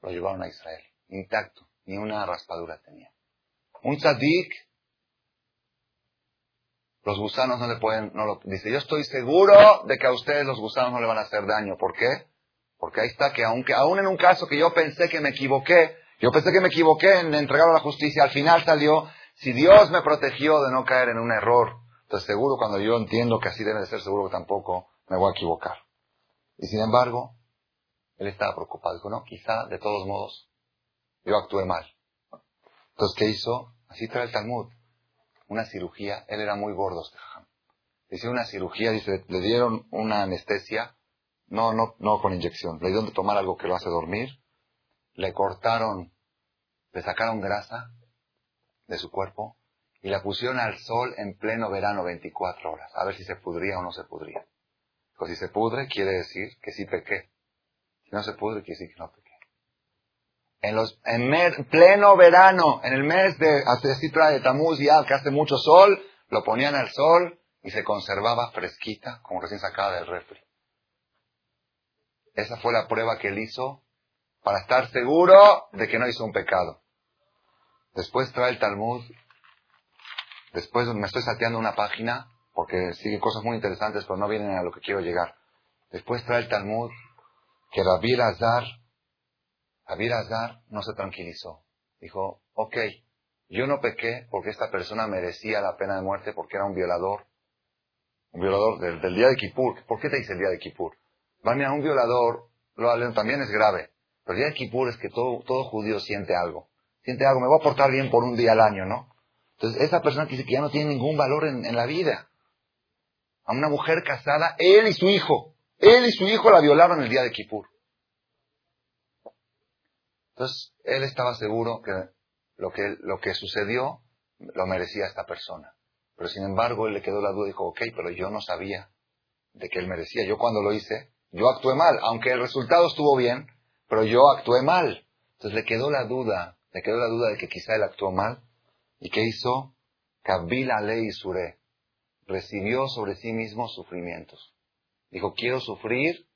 lo llevaron a Israel, intacto, ni una raspadura tenía. Un tzadik, los gusanos no le pueden, no lo, dice, yo estoy seguro de que a ustedes los gusanos no le van a hacer daño. ¿Por qué? Porque ahí está que aunque, aún en un caso que yo pensé que me equivoqué, yo pensé que me equivoqué en entregar a la justicia, al final salió, si Dios me protegió de no caer en un error, entonces seguro cuando yo entiendo que así debe de ser, seguro que tampoco me voy a equivocar. Y sin embargo, él estaba preocupado. Dijo, no, quizá de todos modos yo actué mal. Entonces, ¿qué hizo? Así trae el Talmud. Una cirugía. Él era muy gordo, este una cirugía, dice, le dieron una anestesia no, no, no con inyección. Le dieron de tomar algo que lo hace dormir. Le cortaron, le sacaron grasa de su cuerpo y la pusieron al sol en pleno verano 24 horas. A ver si se pudría o no se pudría. Pues si se pudre, quiere decir que sí pequé. Si no se pudre, quiere decir que no pequé. En los, en pleno verano, en el mes de, así de Tamuz ya, que hace mucho sol, lo ponían al sol y se conservaba fresquita, como recién sacada del refri. Esa fue la prueba que él hizo para estar seguro de que no hizo un pecado. Después trae el Talmud. Después me estoy salteando una página porque sigue cosas muy interesantes, pero no vienen a lo que quiero llegar. Después trae el Talmud que Rabbi Azar, Rabbi Azar no se tranquilizó. Dijo, ok, yo no pequé porque esta persona merecía la pena de muerte porque era un violador. Un violador del, día de Kippur. ¿Por qué te dice el día de Kippur? a un violador, lo también es grave. Pero el día de Kippur es que todo, todo judío siente algo. Me voy a portar bien por un día al año, ¿no? Entonces, esa persona que dice que ya no tiene ningún valor en, en la vida. A una mujer casada, él y su hijo. Él y su hijo la violaron el día de Kippur. Entonces, él estaba seguro que lo que, lo que sucedió lo merecía esta persona. Pero sin embargo, él le quedó la duda y dijo, ok, pero yo no sabía de que él merecía. Yo cuando lo hice, yo actué mal, aunque el resultado estuvo bien, pero yo actué mal. Entonces le quedó la duda, quedó la duda de que quizá él actuó mal. ¿Y qué hizo? Kabila ley suré. Recibió sobre sí mismo sufrimientos. Dijo, quiero sufrir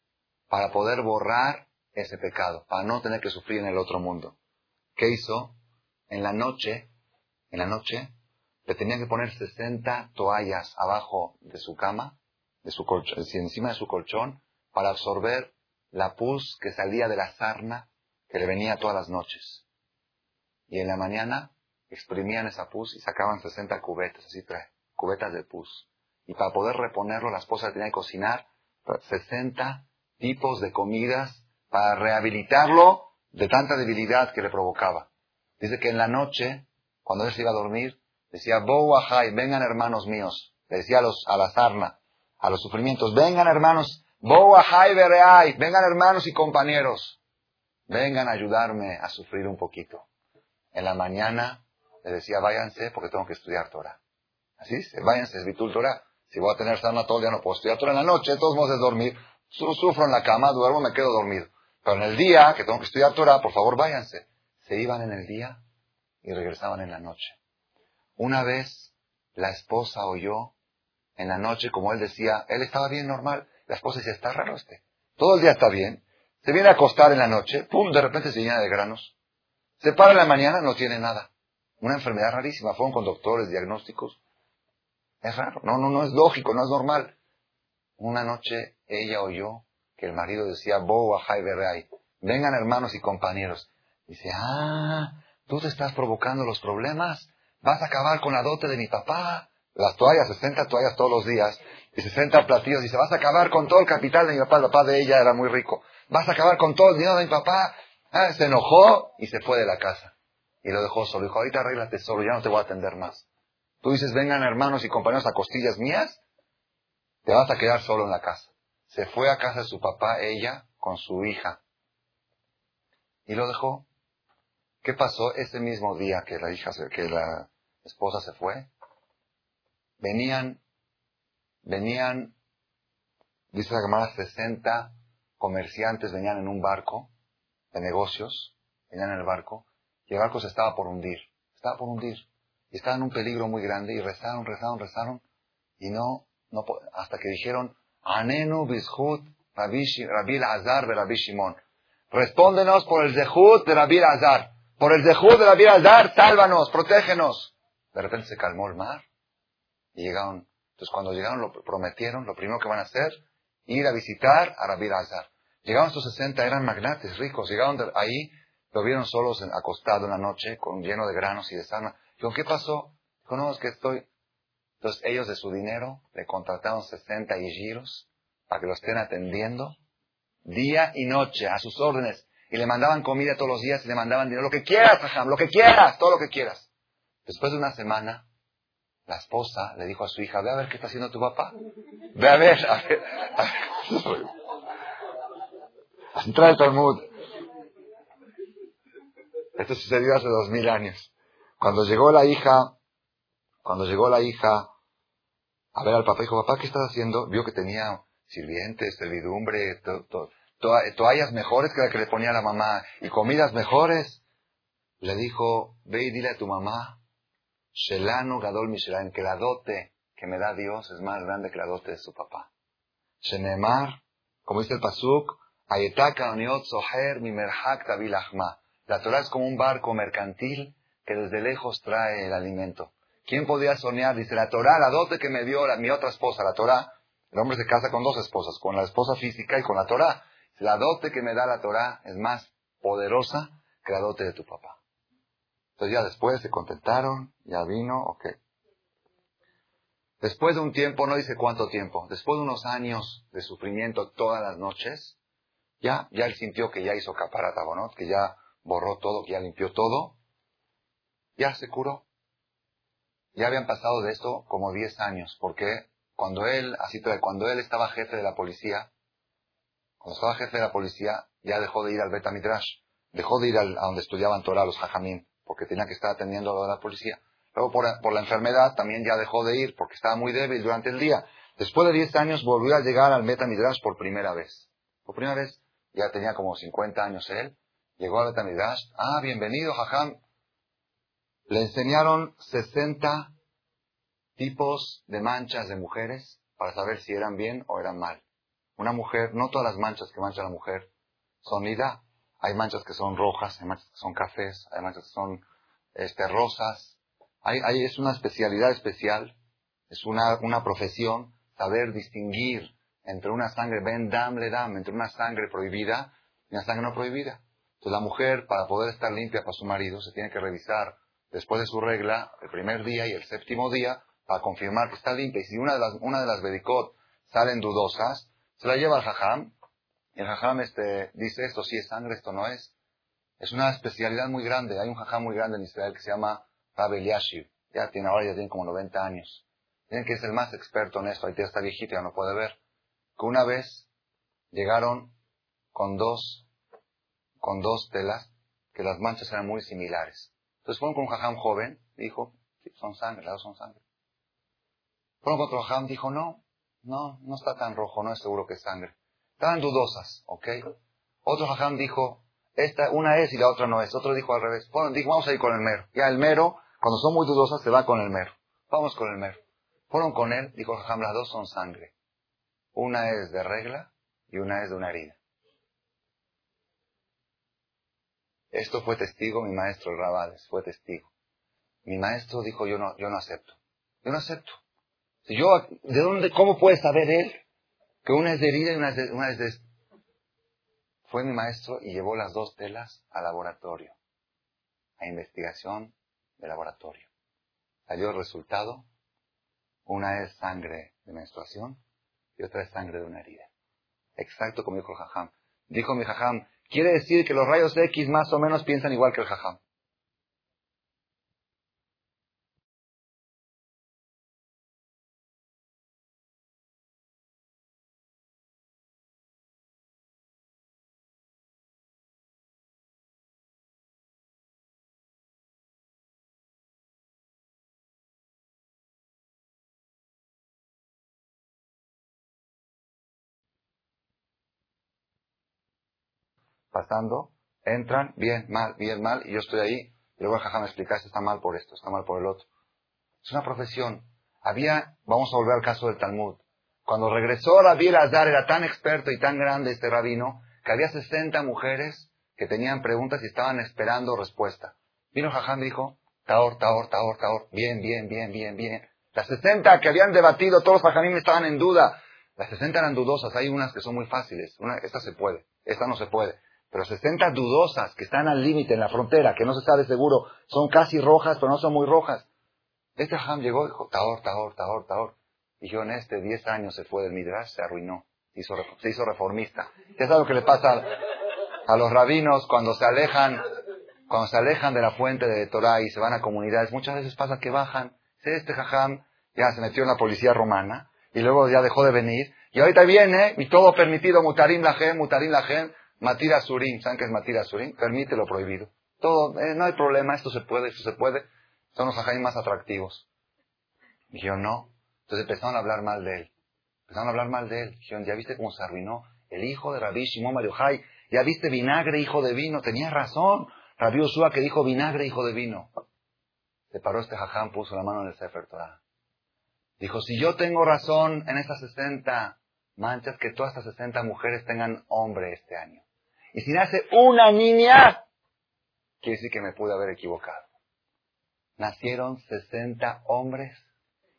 para poder borrar ese pecado, para no tener que sufrir en el otro mundo. ¿Qué hizo? En la noche, en la noche, le tenían que poner 60 toallas abajo de su cama, de su colchón, encima de su colchón, para absorber la pus que salía de la sarna que le venía todas las noches. Y en la mañana exprimían esa pus y sacaban 60 cubetas, así trae, cubetas de pus. Y para poder reponerlo, la esposa tenía que cocinar 60 tipos de comidas para rehabilitarlo de tanta debilidad que le provocaba. Dice que en la noche, cuando él se iba a dormir, decía, Boahai, vengan hermanos míos. Le decía a, los, a la sarna, a los sufrimientos, vengan hermanos vengan hermanos y compañeros, vengan a ayudarme a sufrir un poquito. En la mañana le decía, váyanse porque tengo que estudiar Torah. Así dice, váyanse, es Bitul Torah. Si voy a tener sana todo el día no puedo estudiar Torah en la noche, todos modos es dormir. Sufro en la cama, duermo, me quedo dormido. Pero en el día que tengo que estudiar Torah, por favor váyanse. Se iban en el día y regresaban en la noche. Una vez la esposa oyó en la noche, como él decía, él estaba bien normal, la esposa dice, está raro este. Todo el día está bien. Se viene a acostar en la noche, pum, de repente se llena de granos. Se para la mañana, no tiene nada. Una enfermedad rarísima. Fueron con doctores, diagnósticos. Es raro. No, no, no es lógico, no es normal. Una noche ella oyó que el marido decía, Bo Berai, vengan hermanos y compañeros. Dice, ah, tú te estás provocando los problemas. Vas a acabar con la dote de mi papá. Las toallas, 60 toallas todos los días y 60 platillos. Dice, vas a acabar con todo el capital de mi papá. El papá de ella era muy rico. Vas a acabar con todo el dinero de mi papá. Ah, se enojó y se fue de la casa. Y lo dejó solo. Dijo, ahorita arréglate solo, ya no te voy a atender más. Tú dices, vengan hermanos y compañeros a costillas mías, te vas a quedar solo en la casa. Se fue a casa de su papá, ella, con su hija. Y lo dejó. ¿Qué pasó ese mismo día que la hija, que la esposa se fue? Venían, venían, dice la cámara, 60 comerciantes venían en un barco de negocios, venían en el barco, y el barco se estaba por hundir, estaba por hundir, y estaba en un peligro muy grande, y rezaron, rezaron, rezaron, y no, no, hasta que dijeron, Anenu bishut Rabbi Azar de Rabbi Shimon. Respóndenos por el zehut de Rabbi Azar. Por el zehut de Rabbi Azar, sálvanos, protégenos. De repente se calmó el mar y llegaron. Entonces cuando llegaron lo prometieron, lo primero que van a hacer, ir a visitar a Rabbi Azar. Llegaron estos 60, eran magnates, ricos. Llegaron ahí, lo vieron solos acostado en la noche, con, lleno de granos y de sana. Dijo, ¿qué pasó? Dijo, es que estoy... Entonces ellos de su dinero le contrataron 60 giros para que lo estén atendiendo día y noche a sus órdenes. Y le mandaban comida todos los días y le mandaban dinero. Lo que quieras, lo que quieras, todo lo que quieras. Después de una semana, la esposa le dijo a su hija, ve a ver qué está haciendo tu papá. Ve a ver, a ver, a ver. Entra el Talmud. Esto sucedió hace dos mil años. Cuando llegó la hija, cuando llegó la hija a ver al papá, dijo, papá, ¿qué estás haciendo? Vio que tenía sirvientes, servidumbre, toallas mejores que la que le ponía la mamá y comidas mejores. Le dijo, ve y dile a tu mamá, Shelano Gadol Mishraim, que la dote que me da Dios es más grande que la dote de su papá. Shenemar, como dice el Pasuk, la Torah es como un barco mercantil que desde lejos trae el alimento. ¿Quién podía soñar? Dice la Torah, la dote que me dio mi otra esposa, la Torah. El hombre se casa con dos esposas, con la esposa física y con la Torah. La dote que me da la Torah es más poderosa que la dote de tu papá. Entonces ya después se contentaron, ya vino, ok. Después de un tiempo, no dice cuánto tiempo, después de unos años de sufrimiento todas las noches, ya, ya él sintió que ya hizo caparata, ¿no? Que ya borró todo, que ya limpió todo. Ya se curó. Ya habían pasado de esto como 10 años, porque cuando él, así cuando él estaba jefe de la policía, cuando estaba jefe de la policía, ya dejó de ir al Beta Midrash, dejó de ir a donde estudiaban Torah los Jajamín, porque tenía que estar atendiendo a lo de la policía. Luego por, por, la enfermedad también ya dejó de ir, porque estaba muy débil durante el día. Después de 10 años volvió a llegar al Beta Midrash por primera vez. Por primera vez ya tenía como 50 años él, llegó a Betamidash, ah, bienvenido, Jajam. Le enseñaron 60 tipos de manchas de mujeres para saber si eran bien o eran mal. Una mujer, no todas las manchas que mancha la mujer son ida. Hay manchas que son rojas, hay manchas que son cafés, hay manchas que son este, rosas. Hay, hay, es una especialidad especial, es una, una profesión, saber distinguir entre una sangre ben dam le dam, entre una sangre prohibida y una sangre no prohibida. Entonces la mujer, para poder estar limpia para su marido, se tiene que revisar después de su regla, el primer día y el séptimo día, para confirmar que está limpia. Y si una de las, una de las bedicot salen dudosas, se la lleva al jajam, y el jajam este, dice esto sí es sangre, esto no es. Es una especialidad muy grande. Hay un jajam muy grande en Israel que se llama Rabbi Yashiv. Ya tiene, ahora ya tiene como 90 años. Tiene que ser el más experto en esto. Ahí está viejito, ya no puede ver que una vez llegaron con dos, con dos telas, que las manchas eran muy similares. Entonces fueron con un jajam joven, dijo, son sangre, las dos son sangre. Fueron con otro jajam, dijo, no, no, no está tan rojo, no es seguro que es sangre. Estaban dudosas, ¿ok? Otro jajam dijo, esta, una es y la otra no es. Otro dijo al revés. Dijo, vamos a ir con el mero. Ya el mero, cuando son muy dudosas, se va con el mero. Vamos con el mero. Fueron con él, dijo las dos son sangre. Una es de regla y una es de una herida. Esto fue testigo mi maestro Rabades, fue testigo. Mi maestro dijo, yo no, yo no acepto. Yo no acepto. Si yo, ¿de dónde, cómo puede saber él que una es de herida y una es de, una es de... Fue mi maestro y llevó las dos telas al laboratorio, a investigación de laboratorio. Salió el resultado, una es sangre de menstruación y otra sangre de una herida. Exacto como dijo el Jajam. Dijo mi Jajam, quiere decir que los rayos X más o menos piensan igual que el Jajam. Pasando, entran, bien, mal, bien, mal, y yo estoy ahí, y luego el jajá me explica, esto está mal por esto, está mal por el otro. Es una profesión. Había, vamos a volver al caso del Talmud. Cuando regresó Rabbi Azar era tan experto y tan grande este rabino, que había 60 mujeres que tenían preguntas y estaban esperando respuesta. Vino jajá y dijo, Taor, Taor, Taor, Taor, bien, bien, bien, bien, bien. Las 60 que habían debatido, todos los me estaban en duda. Las 60 eran dudosas, hay unas que son muy fáciles. Una, esta se puede, esta no se puede. Pero 60 dudosas que están al límite en la frontera, que no se sabe seguro, son casi rojas, pero no son muy rojas. Este Ham llegó y dijo, Taor, Taor, Taor, Taor. Y yo en este 10 años se fue del Midrash, se arruinó, se hizo, se hizo reformista. ¿Qué es lo que le pasa a, los rabinos cuando se alejan, cuando se alejan de la fuente de Torah y se van a comunidades? Muchas veces pasa que bajan. Este jajam ya se metió en la policía romana y luego ya dejó de venir. Y ahorita viene y todo permitido, mutarim la gen, mutarim la gen. Matira Surim, ¿saben qué es Matira Surim? Permite lo prohibido. Todo, eh, no hay problema, esto se puede, esto se puede. Son los ajaim más atractivos. Dijeron, no. Entonces empezaron a hablar mal de él. Empezaron a hablar mal de él. Dijeron, ¿ya viste cómo se arruinó? El hijo de Rabbi Shimon Bar ¿Ya viste vinagre, hijo de vino? Tenías razón. Rabbi Usua que dijo vinagre, hijo de vino. Se paró este jajam, puso la mano en el Sefer Torah. Dijo, si yo tengo razón en estas 60 manchas, que todas estas 60 mujeres tengan hombre este año. Y si nace una niña, quiere decir que me pude haber equivocado. Nacieron 60 hombres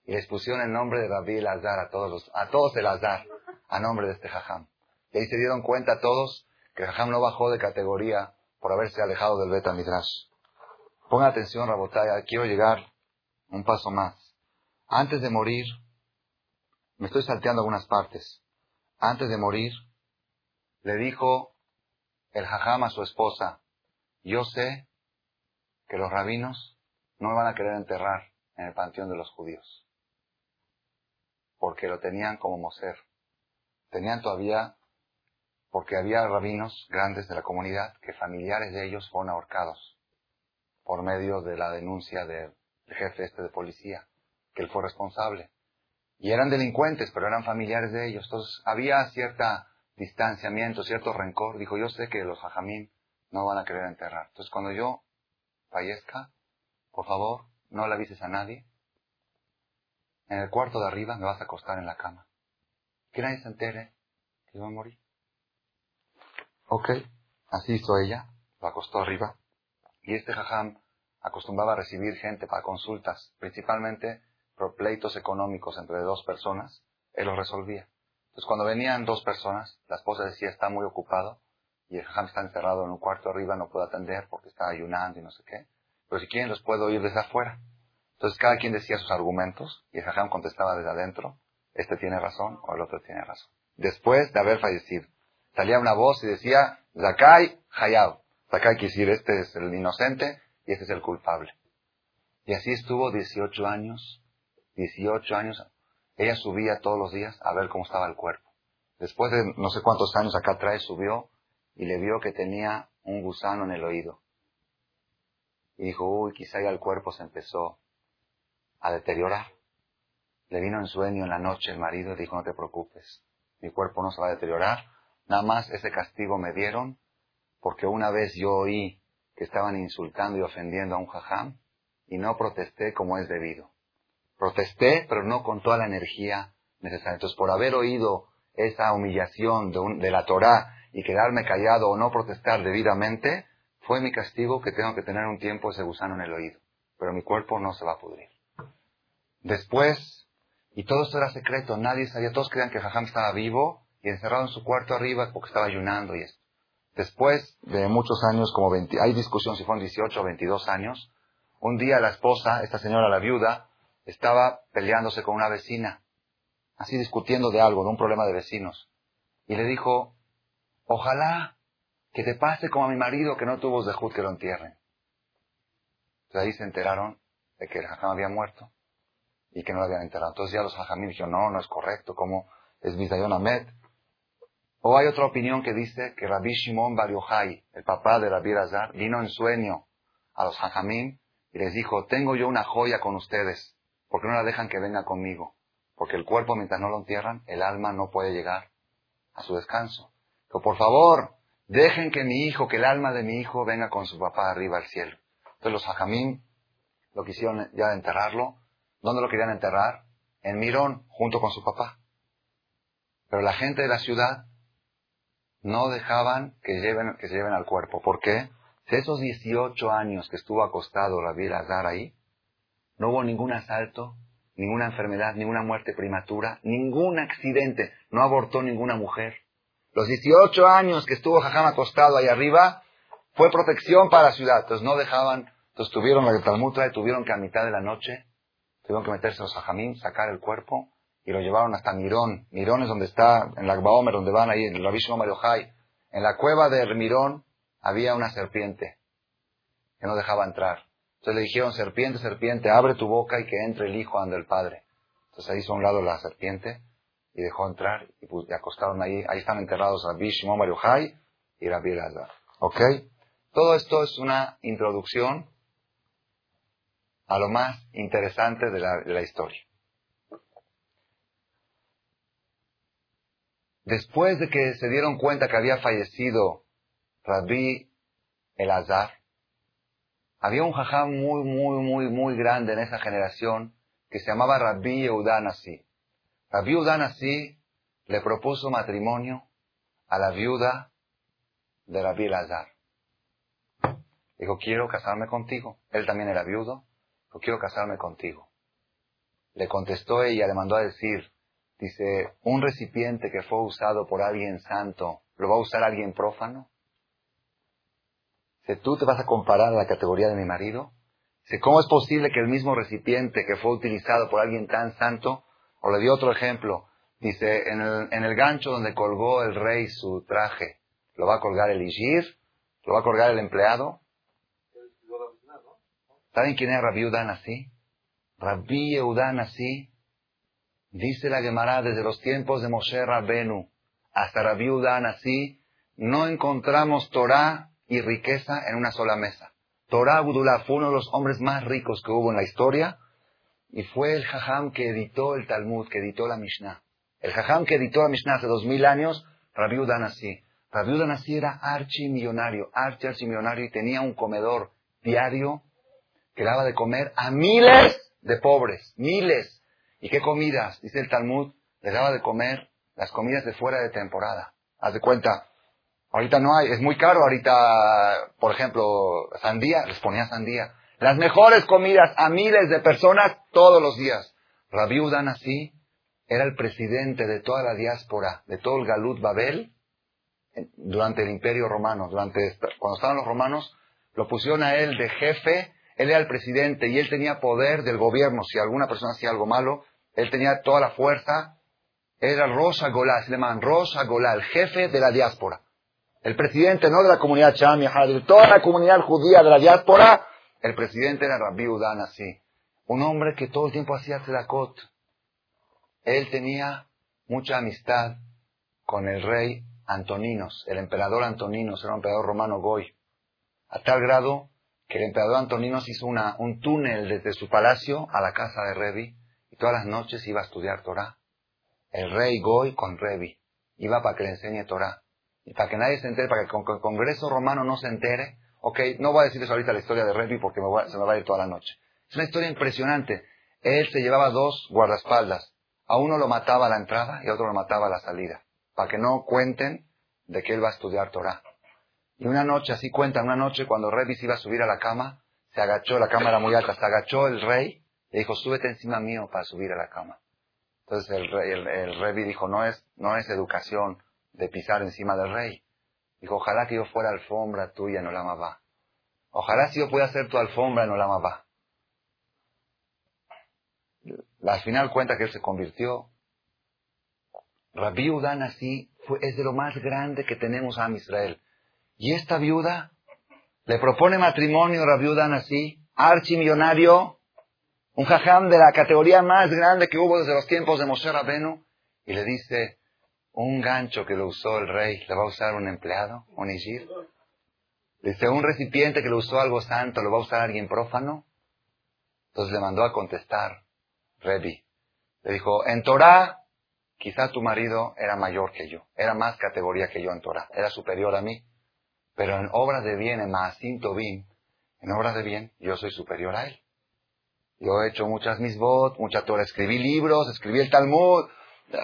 y les pusieron el nombre de David el Azar a todos los, a todos el Azar, a nombre de este jajam. Y ahí se dieron cuenta todos que jajam no bajó de categoría por haberse alejado del Beta Midrash. Pongan atención, Rabotaya, quiero llegar un paso más. Antes de morir, me estoy salteando algunas partes. Antes de morir, le dijo el jajam a su esposa, yo sé que los rabinos no van a querer enterrar en el panteón de los judíos, porque lo tenían como moser. Tenían todavía, porque había rabinos grandes de la comunidad que familiares de ellos fueron ahorcados por medio de la denuncia del jefe este de policía, que él fue responsable. Y eran delincuentes, pero eran familiares de ellos. Entonces había cierta distanciamiento, cierto rencor, dijo, yo sé que los hajamín no van a querer enterrar. Entonces cuando yo fallezca, por favor, no le avises a nadie. En el cuarto de arriba me vas a acostar en la cama. Que nadie se entere que yo a morir. Ok, así hizo ella, lo acostó arriba. Y este jajam acostumbraba a recibir gente para consultas, principalmente por pleitos económicos entre dos personas, él los resolvía. Entonces cuando venían dos personas, la esposa decía está muy ocupado y el jajam está encerrado en un cuarto arriba, no puedo atender porque está ayunando y no sé qué. Pero si quieren los puedo oír desde afuera. Entonces cada quien decía sus argumentos y el jajam contestaba desde adentro, este tiene razón o el otro tiene razón. Después de haber fallecido, salía una voz y decía, Zakai Hayab. Zakai quiere decir, este es el inocente y este es el culpable. Y así estuvo 18 años, 18 años ella subía todos los días a ver cómo estaba el cuerpo. Después de no sé cuántos años acá atrás subió y le vio que tenía un gusano en el oído. Y dijo, uy, quizá ya el cuerpo se empezó a deteriorar. Le vino en sueño en la noche el marido y dijo, no te preocupes, mi cuerpo no se va a deteriorar. Nada más ese castigo me dieron porque una vez yo oí que estaban insultando y ofendiendo a un jajam y no protesté como es debido. Protesté, pero no con toda la energía necesaria. Entonces, por haber oído esa humillación de, la Torá y quedarme callado o no protestar debidamente, fue mi castigo que tengo que tener un tiempo ese gusano en el oído, pero mi cuerpo no se va a pudrir. Después, y todo esto era secreto, nadie sabía, todos creían que Jajam estaba vivo y encerrado en su cuarto arriba porque estaba ayunando y esto. Después de muchos años, como 20, hay discusión si fueron 18 o 22 años, un día la esposa, esta señora, la viuda, estaba peleándose con una vecina, así discutiendo de algo, de un problema de vecinos. Y le dijo, ojalá que te pase como a mi marido que no tuvo Zehut que lo entierren. Entonces ahí se enteraron de que el hajam había muerto y que no lo habían enterrado. Entonces ya los hajamim dijeron, no, no es correcto, ¿cómo es Bizayon Ahmed? O hay otra opinión que dice que Rabbi Shimon Bar el papá de Rabbi Razar, vino en sueño a los hajamim y les dijo, tengo yo una joya con ustedes, ¿por qué no la dejan que venga conmigo? Porque el cuerpo mientras no lo entierran, el alma no puede llegar a su descanso. Pero por favor, Dejen que mi hijo, que el alma de mi hijo venga con su papá arriba al cielo. Entonces los hajamim lo quisieron ya enterrarlo. ¿Dónde lo querían enterrar? En Mirón, junto con su papá. Pero la gente de la ciudad no dejaban que, lleven, que se lleven al cuerpo. ¿Por qué? Si esos 18 años que estuvo acostado Rabbi Lazar ahí, no hubo ningún asalto, ninguna enfermedad, ninguna muerte prematura, ningún accidente, no abortó ninguna mujer. Los 18 años que estuvo Jajam acostado ahí arriba fue protección para la ciudad. Entonces no dejaban, entonces tuvieron la Talmud tuvieron que a mitad de la noche, tuvieron que meterse los Jajamín, sacar el cuerpo y lo llevaron hasta Mirón. Mirón es donde está, en la Baomer, donde van ahí, el Rabishimo Mariojai. En la cueva de Mirón había una serpiente que no dejaba entrar. Entonces le dijeron, serpiente, serpiente, abre tu boca y que entre el hijo ante el padre. Entonces ahí hizo a un lado la serpiente y dejó entrar y, pues, acostaron ahí. Ahí están enterrados Rabbi Shimon Bar y Rabbi Elazar. ¿Ok? Todo esto es una introducción a lo más interesante de la, de la historia. Después de que se dieron cuenta que había fallecido Rabbi Elazar, había un jajam muy, muy, muy, muy grande en esa generación que se llamaba Rabbi la viuda así le propuso matrimonio a la viuda de Rabbi Lazar. Dijo, quiero casarme contigo. Él también era viudo. Dijo, quiero casarme contigo. Le contestó ella, le mandó a decir, dice, un recipiente que fue usado por alguien santo, ¿lo va a usar alguien prófano? Dice, ¿tú te vas a comparar a la categoría de mi marido? Dice, ¿cómo es posible que el mismo recipiente que fue utilizado por alguien tan santo o le dio otro ejemplo. Dice, en el, gancho donde colgó el rey su traje, ¿lo va a colgar el Ishir? ¿Lo va a colgar el empleado? ¿Saben quién es Rabbi Udan así? Rabbi Udan así. Dice la Gemara desde los tiempos de Moshe Rabbenu hasta Rabbi Udan así, no encontramos Torah y riqueza en una sola mesa. Torah Abdullah fue uno de los hombres más ricos que hubo en la historia y fue el Jajam que editó el Talmud, que editó la Mishnah. El Jajam que editó la Mishnah hace dos mil años, Rabbi Udanasi. Rabbi Udanasi era archimillonario, archi archimillonario y tenía un comedor diario que daba de comer a miles de pobres, miles. ¿Y qué comidas? Dice el Talmud, le daba de comer las comidas de fuera de temporada. Haz de cuenta, ahorita no hay, es muy caro ahorita, por ejemplo, sandía, les ponía sandía. Las mejores comidas a miles de personas todos los días. Rabbi así era el presidente de toda la diáspora, de todo el Galut Babel, durante el Imperio Romano. Durante, cuando estaban los romanos, lo pusieron a él de jefe, él era el presidente y él tenía poder del gobierno. Si alguna persona hacía algo malo, él tenía toda la fuerza. Era Rosa Golá, se le llaman Rosa Golá, el jefe de la diáspora. El presidente no de la comunidad chamia, de toda la comunidad judía de la diáspora, el presidente era Rabbi Udan así. Un hombre que todo el tiempo hacía tzedakot. Él tenía mucha amistad con el rey Antoninos, el emperador Antoninos, era un emperador romano Goy. A tal grado que el emperador Antoninos hizo una, un túnel desde su palacio a la casa de Revi y todas las noches iba a estudiar Torah. El rey Goy con Revi. Iba para que le enseñe Torah. Para que nadie se entere, para que el Congreso romano no se entere, Ok, no voy a decirles ahorita la historia de Revi porque se me va a ir toda la noche. Es una historia impresionante. Él se llevaba dos guardaespaldas. A uno lo mataba a la entrada y a otro lo mataba a la salida. Para que no cuenten de que él va a estudiar Torah. Y una noche, así cuenta, una noche cuando Revi se iba a subir a la cama, se agachó, la cama era muy alta, se agachó el rey, le dijo, súbete encima mío para subir a la cama. Entonces el, rey, el, el Revi dijo, no es, no es educación de pisar encima del rey. Dijo, ojalá que yo fuera alfombra tuya en Olamabá. Ojalá si yo pudiera ser tu alfombra en Olamabá. Al final cuenta que él se convirtió. Rabí Udan así es de lo más grande que tenemos a Israel. Y esta viuda le propone matrimonio Rabí Udan así, archimillonario, un jajam de la categoría más grande que hubo desde los tiempos de Moshe Rabenu, y le dice, un gancho que lo usó el rey, ¿le va a usar un empleado, un ishir? Dice, un recipiente que lo usó algo santo, ¿lo va a usar alguien prófano? Entonces le mandó a contestar, Rebi. Le dijo, en Torah, quizá tu marido era mayor que yo, era más categoría que yo en Torah, era superior a mí. Pero en obras de bien, en Maasim Tobin, en obras de bien, yo soy superior a él. Yo he hecho muchas misbot, mucha Torah, escribí libros, escribí el Talmud,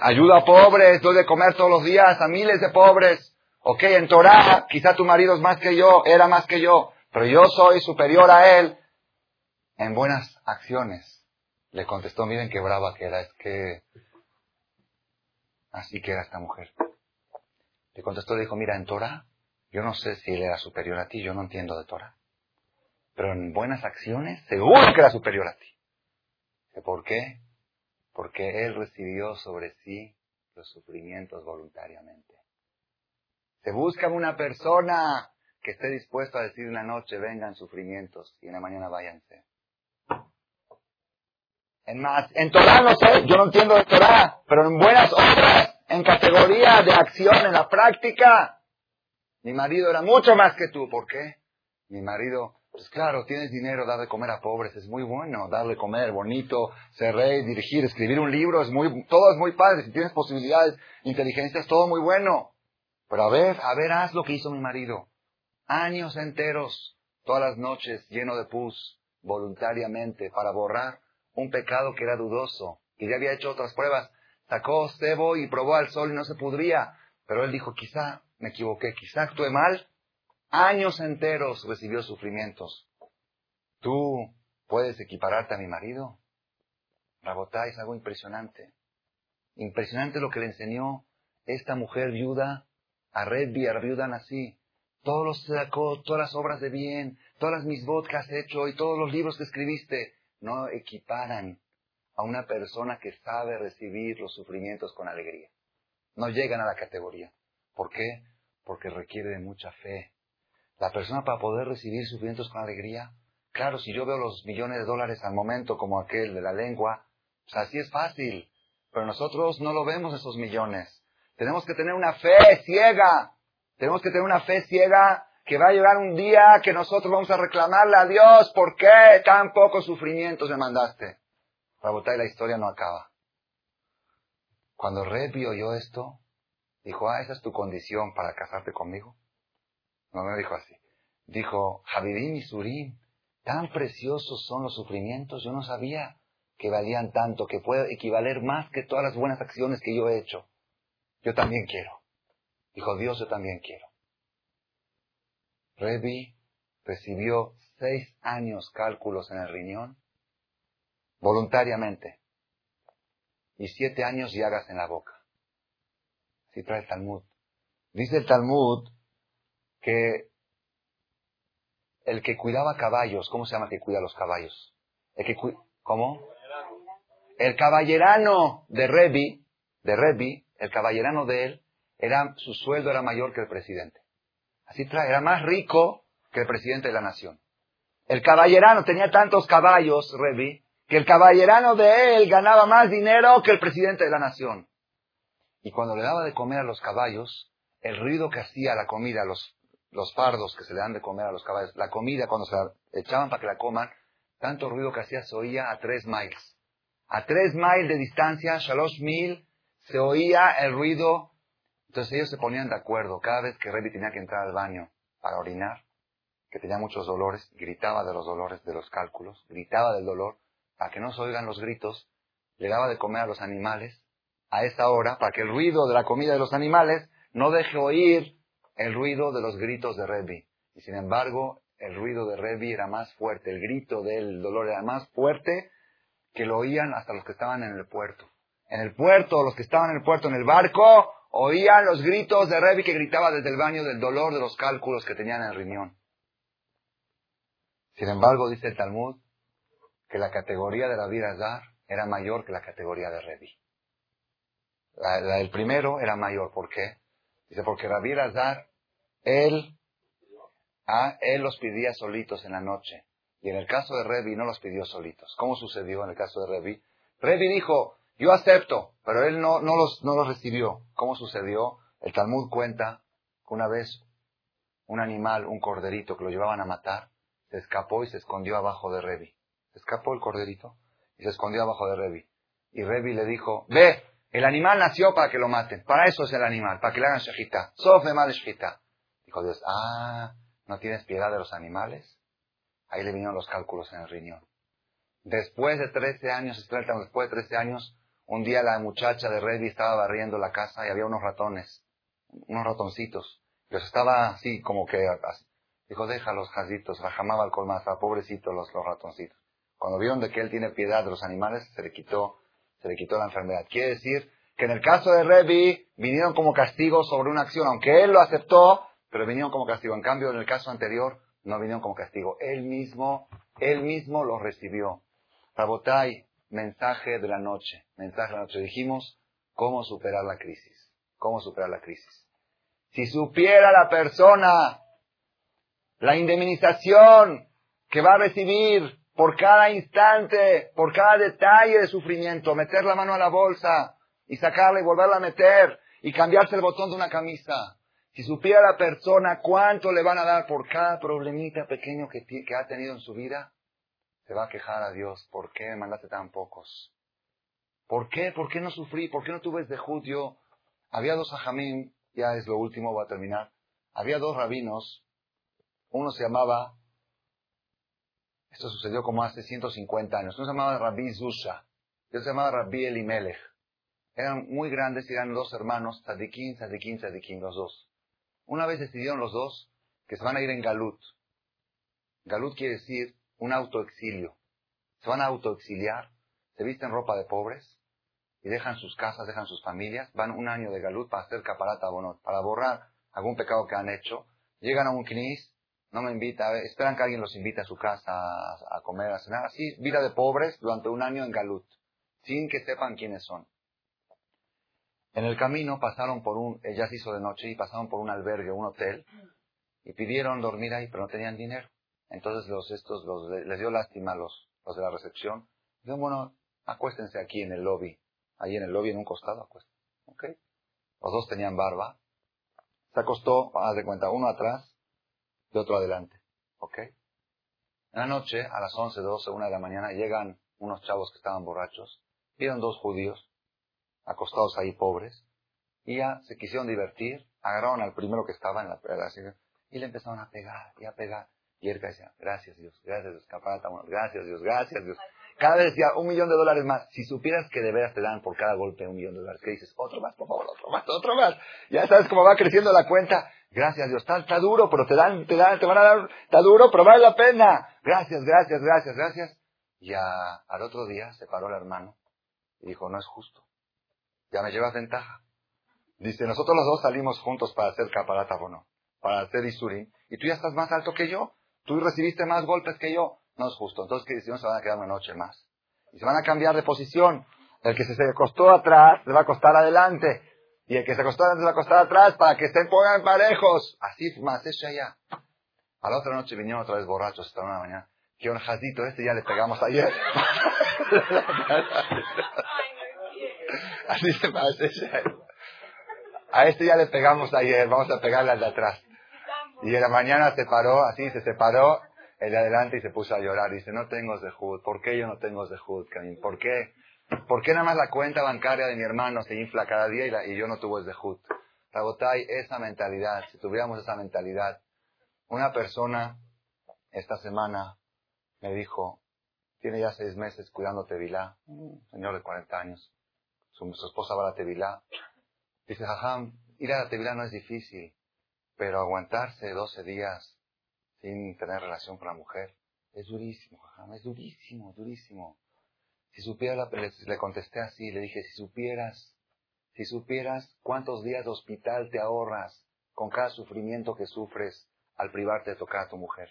ayuda a pobres, doy de comer todos los días a miles de pobres. Ok, en Torah, quizá tu marido es más que yo, era más que yo, pero yo soy superior a él en buenas acciones. Le contestó, miren qué brava que era, es que así que era esta mujer. Le contestó, le dijo, mira, en Torah, yo no sé si él era superior a ti, yo no entiendo de Torah. Pero en buenas acciones, seguro que era superior a ti. ¿Por qué? Porque él recibió sobre sí los sufrimientos voluntariamente. Se busca una persona que esté dispuesto a decir una noche vengan sufrimientos y en la mañana váyanse. En más, en Torah no sé, yo no entiendo de Torah, pero en buenas obras, en categoría de acción, en la práctica, mi marido era mucho más que tú. ¿Por qué? Mi marido, pues claro, tienes dinero, dar de comer a pobres, es muy bueno, darle comer, bonito, ser rey, dirigir, escribir un libro, es muy, todo es muy padre, si tienes posibilidades, inteligencia, es todo muy bueno. Pero a ver, a ver, haz lo que hizo mi marido. Años enteros, todas las noches, lleno de pus, voluntariamente, para borrar un pecado que era dudoso, y ya había hecho otras pruebas. Sacó cebo y probó al sol y no se pudría. Pero él dijo, quizá me equivoqué, quizá actué mal. Años enteros recibió sufrimientos. ¿Tú puedes equipararte a mi marido? Rabotá es algo impresionante. Impresionante lo que le enseñó esta mujer viuda a Redby, a viuda así. Todos los sacó, todas las obras de bien, todas las misbot que has hecho y todos los libros que escribiste no equiparan a una persona que sabe recibir los sufrimientos con alegría. No llegan a la categoría. ¿Por qué? Porque requiere de mucha fe. La persona para poder recibir sufrimientos con alegría, claro, si yo veo los millones de dólares al momento como aquel de la lengua, pues así es fácil. Pero nosotros no lo vemos esos millones. Tenemos que tener una fe ciega. Tenemos que tener una fe ciega que va a llegar un día que nosotros vamos a reclamarle a Dios, ¿por qué tan pocos sufrimientos me mandaste? y la historia no acaba. Cuando Rebi oyó esto, dijo, ah, esa es tu condición para casarte conmigo. No, no dijo así. Dijo, Javirín y Surim, tan preciosos son los sufrimientos, yo no sabía que valían tanto, que puede equivaler más que todas las buenas acciones que yo he hecho. Yo también quiero. Dijo Dios, yo también quiero. Revi recibió seis años cálculos en el riñón voluntariamente y siete años llagas en la boca. Así trae el Talmud. Dice el Talmud que el que cuidaba caballos, ¿cómo se llama el que cuida los caballos? El que ¿Cómo? El caballerano de Revi, de Revi, el caballerano de él, era, su sueldo era mayor que el presidente. Así trae, era más rico que el presidente de la nación. El caballerano tenía tantos caballos, Revi, que el caballerano de él ganaba más dinero que el presidente de la nación. Y cuando le daba de comer a los caballos, el ruido que hacía la comida, los, los fardos que se le dan de comer a los caballos, la comida cuando se la echaban para que la coman, tanto ruido que hacía se oía a tres miles. A tres miles de distancia, Shalosh Mil, se oía el ruido entonces ellos se ponían de acuerdo. Cada vez que Revi tenía que entrar al baño para orinar, que tenía muchos dolores, gritaba de los dolores, de los cálculos, gritaba del dolor, para que no se oigan los gritos, le daba de comer a los animales a esa hora, para que el ruido de la comida de los animales no deje oír el ruido de los gritos de Rebi. Y sin embargo, el ruido de Rebi era más fuerte, el grito del dolor era más fuerte que lo oían hasta los que estaban en el puerto. En el puerto, los que estaban en el puerto, en el barco, oían los gritos de Rebi que gritaba desde el baño del dolor de los cálculos que tenían en el riñón. Sin embargo, dice el Talmud, que la categoría de la vida Azar era mayor que la categoría de Revi. La, del primero era mayor, ¿por qué? Dice, porque Rabbi Azar, él, ah, él los pidía solitos en la noche. Y en el caso de Revi no los pidió solitos. ¿Cómo sucedió en el caso de Revi? Revi dijo, yo acepto, pero él no, no, los, no los recibió. ¿Cómo sucedió? El Talmud cuenta que una vez un animal, un corderito que lo llevaban a matar, se escapó y se escondió abajo de Revi. Se escapó el corderito y se escondió abajo de Revi. Y Revi le dijo, ve, el animal nació para que lo maten. Para eso es el animal, para que le hagan shejita. Sof de mal shejita. Dijo Dios, ah, ¿no tienes piedad de los animales? Ahí le vinieron los cálculos en el riñón. Después de 13 años, después de 13 años, un día la muchacha de Revi estaba barriendo la casa y había unos ratones, unos ratoncitos. Los estaba así, como que, dijo, deja los jazitos, rajamaba al colmaza, pobrecitos los, los ratoncitos. Cuando vieron de que él tiene piedad de los animales, se le quitó, se le quitó la enfermedad. Quiere decir que en el caso de Revi vinieron como castigo sobre una acción, aunque él lo aceptó, pero vinieron como castigo. En cambio, en el caso anterior, no vinieron como castigo. Él mismo, él mismo lo recibió. Rabotai, mensaje de la noche, mensaje de la noche. Dijimos, cómo superar la crisis. Cómo superar la crisis. Si supiera la persona la indemnización que va a recibir por cada instante, por cada detalle de sufrimiento, meter la mano a la bolsa y sacarla y volverla a meter y cambiarse el botón de una camisa. Si supiera la persona cuánto le van a dar por cada problemita pequeño que, ha tenido en su vida, se va a quejar a Dios. ¿Por qué me mandaste tan pocos? ¿Por qué? ¿Por qué no sufrí? ¿Por qué no tuve de judío? Había dos ajamín, ya es lo último, voy a terminar. Había dos rabinos. Uno se llamaba esto sucedió como hace 150 años. Uno se llamaba Rabbi Zusha y otro se llamaba Rabbi Elimelech. Eran muy grandes y eran dos hermanos, Tzadikin, Tzadikin, Tzadikin, los dos. Una vez decidieron los dos que se van a ir en Galut. Galut quiere decir un autoexilio. Se van a autoexiliar, se visten ropa de pobres y dejan sus casas, dejan sus familias, van un año de Galut para hacer caparata bonot, para borrar algún pecado que han hecho. Llegan a un knis no me invita, esperan que alguien los invite a su casa a, comer, a cenar. Así, vida de pobres durante un año en Galut, sin que sepan quiénes son. En el camino pasaron por un, ya se hizo de noche y pasaron por un albergue, un hotel, y pidieron dormir ahí, pero no tenían dinero. Entonces los estos los, les dio lástima a los, los de la recepción. Dijeron, bueno, acuéstense aquí en el lobby, ahí en el lobby en un costado, acuéstense. ¿Ok? Los dos tenían barba. Se acostó, haz de cuenta, uno atrás de otro adelante. ¿Ok? En la noche, a las 11, 12, 1 de la mañana, llegan unos chavos que estaban borrachos. Vieron dos judíos, acostados ahí pobres, y ya se quisieron divertir, agarraron al primero que estaba en la pedacita y le empezaron a pegar y a pegar. Y él decía, gracias Dios, gracias Dios, gracias Dios, gracias Dios. Cada vez decía, un millón de dólares más. Si supieras que de veras te dan por cada golpe un millón de dólares, ¿qué dices? Otro más, por favor, otro más, otro más. Ya sabes cómo va creciendo la cuenta. Gracias Dios, está, duro, pero te dan, te dan, te van a dar, está duro, pero vale la pena. Gracias, gracias, gracias, gracias. Y al otro día se paró el hermano y dijo, no es justo. Ya me llevas ventaja. Dice, nosotros los dos salimos juntos para hacer caparata no, para hacer isurín, y tú ya estás más alto que yo. Tú recibiste más golpes que yo. No es justo. Entonces, ¿qué decimos? Se van a quedar una noche más. Y se van a cambiar de posición. El que se acostó atrás se va a acostar adelante. Y el que se acostó antes va a acostar atrás para que se pongan parejos. Así más, es allá. A la otra noche vinieron otra vez borrachos hasta una mañana. Que un jazito, este ya le pegamos ayer. Así se parece. A este ya le pegamos ayer, vamos a pegarle al de atrás. Y en la mañana se paró, así se separó el de adelante y se puso a llorar. Dice, no tengo Zehut. ¿Por qué yo no tengo Zehut, Camín? ¿Por qué? ¿Por qué nada más la cuenta bancaria de mi hermano se infla cada día y, yo no tuve Zehut? Rabotai, esa mentalidad, si tuviéramos esa mentalidad. Una persona esta semana me dijo, tiene ya seis meses cuidando Tevilá, un señor de 40 años. Su, esposa va a la Tevilá. Dice, jajam, ir a la Tevilá no es difícil. Pero aguantarse 12 días sin tener relación con la mujer es durísimo, es durísimo, durísimo. Si supiera, la, le, contesté así, le dije, si supieras, si supieras cuántos días de hospital te ahorras con cada sufrimiento que sufres al privarte de tocar a tu mujer.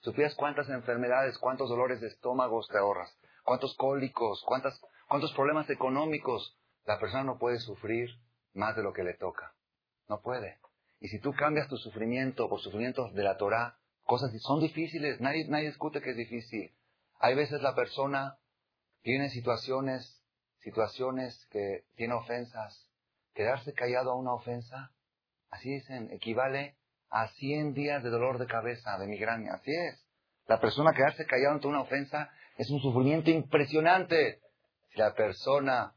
Supieras cuántas enfermedades, cuántos dolores de estómagos te ahorras, cuántos cólicos, cuántas, cuántos problemas económicos. La persona no puede sufrir más de lo que le toca. No puede. Y si tú cambias tu sufrimiento por sufrimientos de la Torah, cosas son difíciles, nadie, nadie discute que es difícil. Hay veces la persona tiene situaciones, situaciones que tiene ofensas. Quedarse callado a una ofensa, así dicen, equivale a 100 días de dolor de cabeza, de migraña. Así es. La persona quedarse callado ante una ofensa es un sufrimiento impresionante. Si la persona,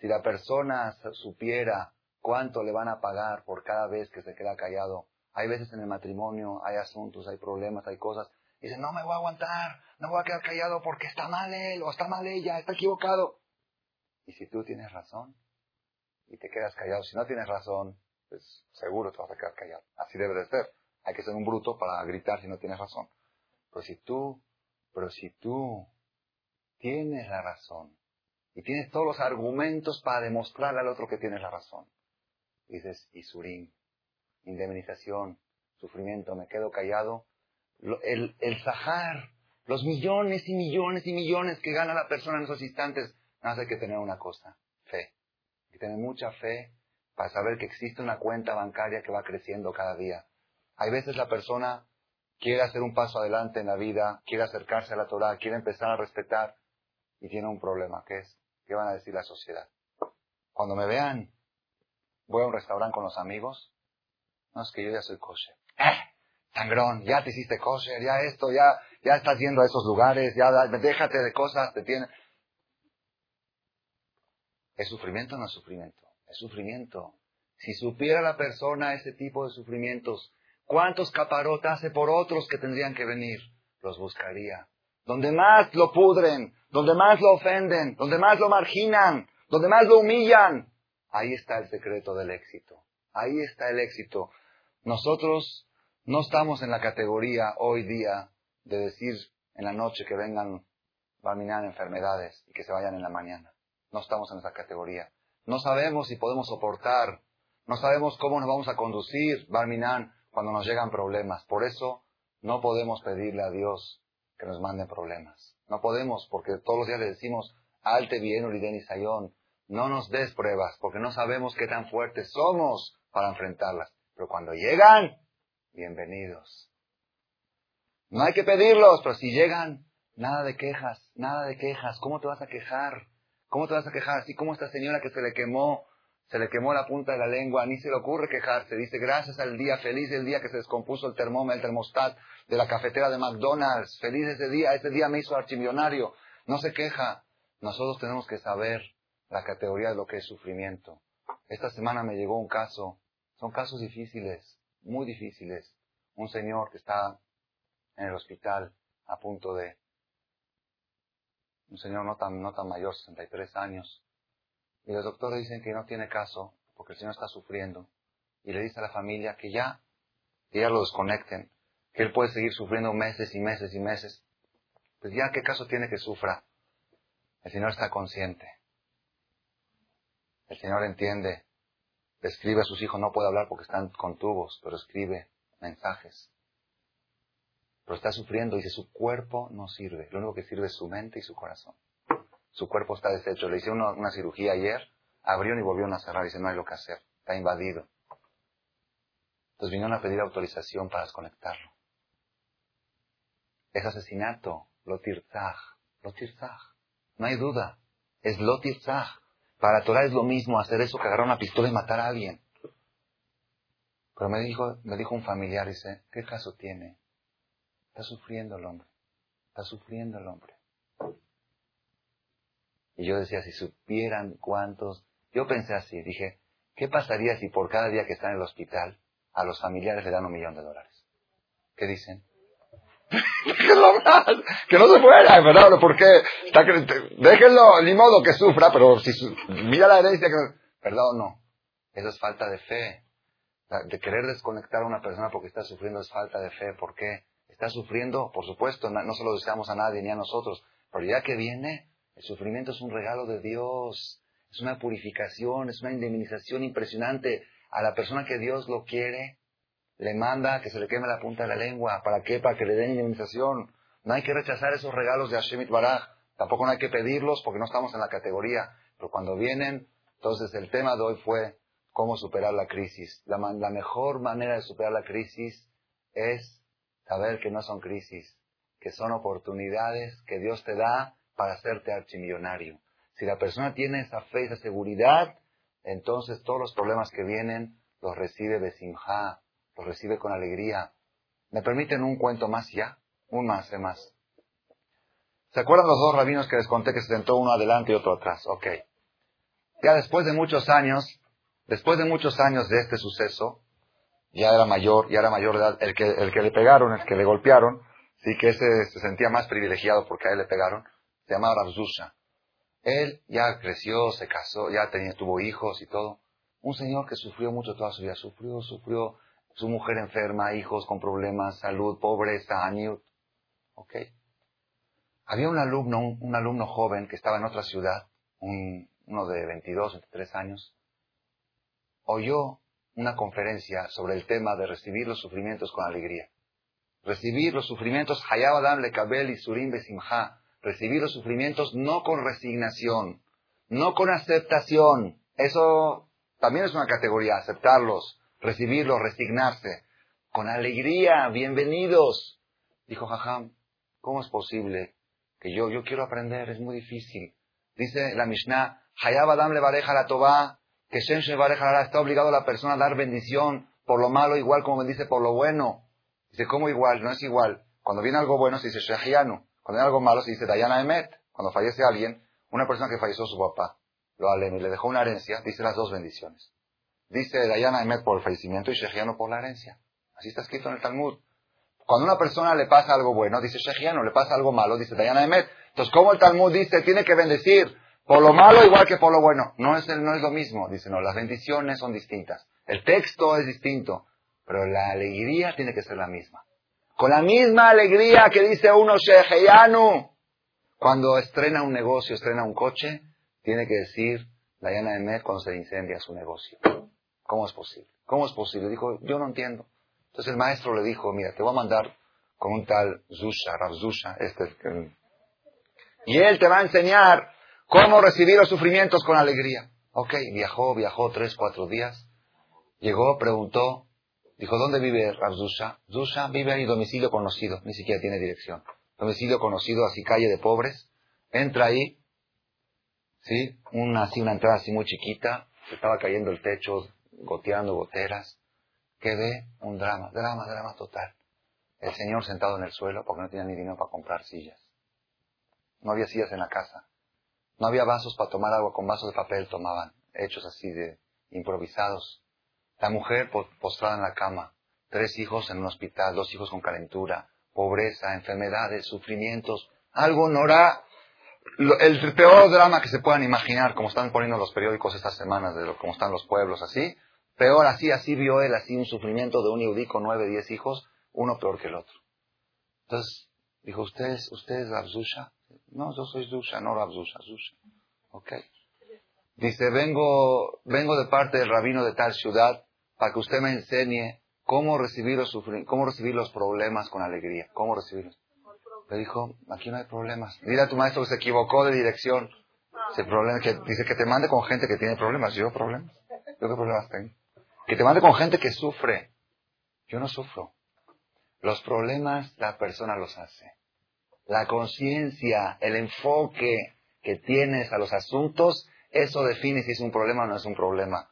si la persona supiera cuánto le van a pagar por cada vez que se queda callado, hay veces en el matrimonio, hay asuntos, hay problemas, hay cosas. Y dicen, no me voy a aguantar, no voy a quedar callado porque está mal él o está mal ella, está equivocado. Y si tú tienes razón y te quedas callado, si no tienes razón, pues seguro te vas a quedar callado. Así debe de ser. Hay que ser un bruto para gritar si no tienes razón. Pero si tú, pero si tú tienes la razón y tienes todos los argumentos para demostrarle al otro que tienes la razón, dices, Isurín, indemnización, sufrimiento, me quedo callado. El, el Sahar, los millones y millones y millones que gana la persona en esos instantes, nada más hay que tener una cosa, fe. Hay que tener mucha fe para saber que existe una cuenta bancaria que va creciendo cada día. Hay veces la persona quiere hacer un paso adelante en la vida, quiere acercarse a la Torah, quiere empezar a respetar y tiene un problema, que es, ¿qué van a decir la sociedad? Cuando me vean, voy a un restaurante con los amigos, no, es que yo ya soy kosher. ¡Eh! Sangrón, ya te hiciste kosher, ya esto, ya, ya estás yendo a esos lugares, ya déjate de cosas, te tiene. ¿Es sufrimiento o no es sufrimiento? Es sufrimiento. Si supiera la persona ese tipo de sufrimientos, ¿cuántos caparot hace por otros que tendrían que venir? Los buscaría. Donde más lo pudren, donde más lo ofenden, donde más lo marginan, donde más lo humillan. Ahí está el secreto del éxito. Ahí está el éxito. Nosotros no estamos en la categoría hoy día de decir en la noche que vengan minar enfermedades y que se vayan en la mañana. No estamos en esa categoría. No sabemos si podemos soportar, no sabemos cómo nos vamos a conducir, Barminan, cuando nos llegan problemas. Por eso no podemos pedirle a Dios que nos mande problemas. No podemos, porque todos los días le decimos, alte bien, uriden y sayón, no nos des pruebas, porque no sabemos qué tan fuertes somos para enfrentarlas. Pero cuando llegan, bienvenidos. No hay que pedirlos, pero si llegan, nada de quejas, nada de quejas. ¿Cómo te vas a quejar? ¿Cómo te vas a quejar? Así como esta señora que se le quemó, se le quemó la punta de la lengua, ni se le ocurre quejarse. Dice, gracias al día, feliz el día que se descompuso el termómetro, el termostat de la cafetera de McDonald's. Feliz ese día, ese día me hizo archimillonario. No se queja. Nosotros tenemos que saber la categoría de lo que es sufrimiento. Esta semana me llegó un caso son casos difíciles, muy difíciles. Un señor que está en el hospital a punto de... Un señor no tan, no tan mayor, 63 años. Y los doctores dicen que no tiene caso porque el señor está sufriendo. Y le dice a la familia que ya, que ya lo desconecten, que él puede seguir sufriendo meses y meses y meses. Pues ya, ¿qué caso tiene que sufra? El Señor está consciente. El Señor entiende escribe a sus hijos, no puede hablar porque están con tubos, pero escribe mensajes. Pero está sufriendo, dice, su cuerpo no sirve, lo único que sirve es su mente y su corazón. Su cuerpo está deshecho. Le hicieron una, cirugía ayer, abrieron y volvieron a cerrar, dice, no hay lo que hacer, está invadido. Entonces vinieron a pedir autorización para desconectarlo. Es asesinato, lotirzaj, lotirzaj. No hay duda, es lotirzaj. Para Torah es lo mismo hacer eso que agarrar una pistola y matar a alguien. Pero me dijo, me dijo un familiar, dice, ¿qué caso tiene? Está sufriendo el hombre. Está sufriendo el hombre. Y yo decía, si supieran cuántos... Yo pensé así, dije, ¿qué pasaría si por cada día que está en el hospital a los familiares le dan un millón de dólares? ¿Qué dicen? Que no se fuera, ¿verdad? Porque está, déjenlo, ni modo que sufra, pero si mira la herencia, que, ¿verdad o no? Eso es falta de fe. de querer desconectar a una persona porque está sufriendo es falta de fe. ¿Por qué? Está sufriendo, por supuesto, no se lo deseamos a nadie ni a nosotros, pero ya que viene, el sufrimiento es un regalo de Dios, es una purificación, es una indemnización impresionante. A la persona que Dios lo quiere, le manda que se le queme la punta de la lengua. ¿Para qué? Para que le den indemnización. No hay que rechazar esos regalos de Hashem Baraj. Tampoco no hay que pedirlos porque no estamos en la categoría. Pero cuando vienen, entonces el tema de hoy fue cómo superar la crisis. La, mejor manera de superar la crisis es saber que no son crisis, que son oportunidades que Dios te da para hacerte archimillonario. Si la persona tiene esa fe, esa seguridad, entonces todos los problemas que vienen los recibe de los recibe con alegría. ¿Me permiten un cuento más ya? Un más, más. ¿Se acuerdan los dos rabinos que les conté que se sentó uno adelante y otro atrás? Ok. Ya después de muchos años, Después de muchos años de este suceso, ya era mayor, ya era mayor de edad, el que, el que le pegaron, el que le golpearon, sí que ese se sentía más privilegiado porque a él le pegaron, se llamaba Rabzusha. Él ya creció, se casó, ya tenía, tuvo hijos y todo. Un señor que sufrió mucho toda su vida, sufrió, sufrió, su mujer enferma, hijos con problemas, salud, pobreza, añut. ¿Ok? Había un alumno, un, alumno joven que estaba en otra ciudad, un, uno de 22, 23 años, oyó una conferencia sobre el tema de recibir los sufrimientos con alegría. Recibir los sufrimientos, Hayabadam Lekabel y Surim Besimha. Recibir los sufrimientos no con resignación, no con aceptación. Eso también es una categoría, aceptarlos, recibirlos, resignarse. Con alegría, bienvenidos. Dijo Jajam, ¿cómo es posible que yo, yo quiero aprender? Es muy difícil. Dice la Mishnah, Hayabadam le bareja la Tobá que Shem Shevarech está obligado a la persona a dar bendición por lo malo igual como bendice por lo bueno. Dice, ¿cómo igual? No es igual. Cuando viene algo bueno se dice Shehianu. Cuando viene algo malo se dice Dayana Emet. Cuando fallece alguien, una persona que falleció su papá, lo alem y le dejó una herencia, dice las dos bendiciones. Dice Dayana Emet por el fallecimiento y Shehianu por la herencia. Así está escrito en el Talmud. Cuando a una persona le pasa algo bueno, dice Shehianu, le pasa algo malo, dice Dayana Emet. Entonces, ¿cómo el Talmud dice, tiene que bendecir por lo malo igual que por lo bueno. No es, no es lo mismo. Dice, no, las bendiciones son distintas. El texto es distinto, pero la alegría tiene que ser la misma. Con la misma alegría que dice uno Sheheyanu. Cuando estrena un negocio, estrena un coche, tiene que decir la llana de Met cuando se incendia su negocio. ¿Cómo es posible? ¿Cómo es posible? Dijo, yo no entiendo. Entonces el maestro le dijo, mira, te voy a mandar con un tal Zusha, Rav Zusha, este, y él te va a enseñar ¿Cómo recibir los sufrimientos con alegría? Ok, viajó, viajó tres, cuatro días. Llegó, preguntó, dijo, ¿dónde vive Rabzusha? Zusha vive ahí, domicilio conocido, ni siquiera tiene dirección. Domicilio conocido, así calle de pobres. Entra ahí, ¿sí? Una, así, una entrada así muy chiquita, estaba cayendo el techo, goteando goteras. ¿Qué ve? Un drama, drama, drama total. El señor sentado en el suelo porque no tenía ni dinero para comprar sillas. No había sillas en la casa. No había vasos para tomar agua, con vasos de papel tomaban, hechos así de improvisados. La mujer postrada en la cama, tres hijos en un hospital, dos hijos con calentura, pobreza, enfermedades, sufrimientos. Algo no era el peor drama que se puedan imaginar, como están poniendo los periódicos estas semanas, de lo, como están los pueblos, así. Peor así, así vio él, así un sufrimiento de un yudí con nueve, diez hijos, uno peor que el otro. Entonces, dijo, ¿ustedes, ustedes, Abzusha? No, yo soy Zusha, no Rabzusha, Zusha. Ok. Dice, vengo, vengo de parte del rabino de tal ciudad para que usted me enseñe cómo recibir los, cómo recibir los problemas con alegría. ¿Cómo recibirlos? Le dijo, aquí no hay problemas. Dile a tu maestro que se equivocó de dirección. Ese problema, que, dice que te mande con gente que tiene problemas. ¿Yo problemas? ¿Yo qué problemas tengo? Que te mande con gente que sufre. Yo no sufro. Los problemas la persona los hace la conciencia, el enfoque que tienes a los asuntos, eso define si es un problema o no es un problema.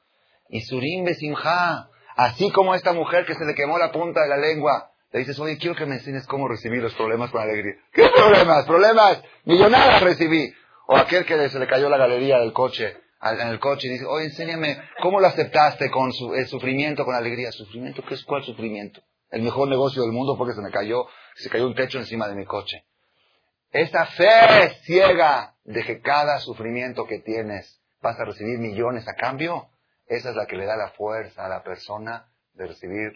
Y Surim Besimha, así como esta mujer que se le quemó la punta de la lengua, le dices, oye, quiero que me enseñes cómo recibir los problemas con alegría. ¿Qué problemas? Problemas, millonadas recibí. O aquel que se le cayó la galería del coche, en el coche, y dice, oye, enséñame, ¿cómo lo aceptaste con su, el sufrimiento, con alegría? ¿Sufrimiento? ¿Qué es cuál sufrimiento? El mejor negocio del mundo porque se me cayó, se cayó un techo encima de mi coche. Esa fe ciega de que cada sufrimiento que tienes vas a recibir millones a cambio, esa es la que le da la fuerza a la persona de recibir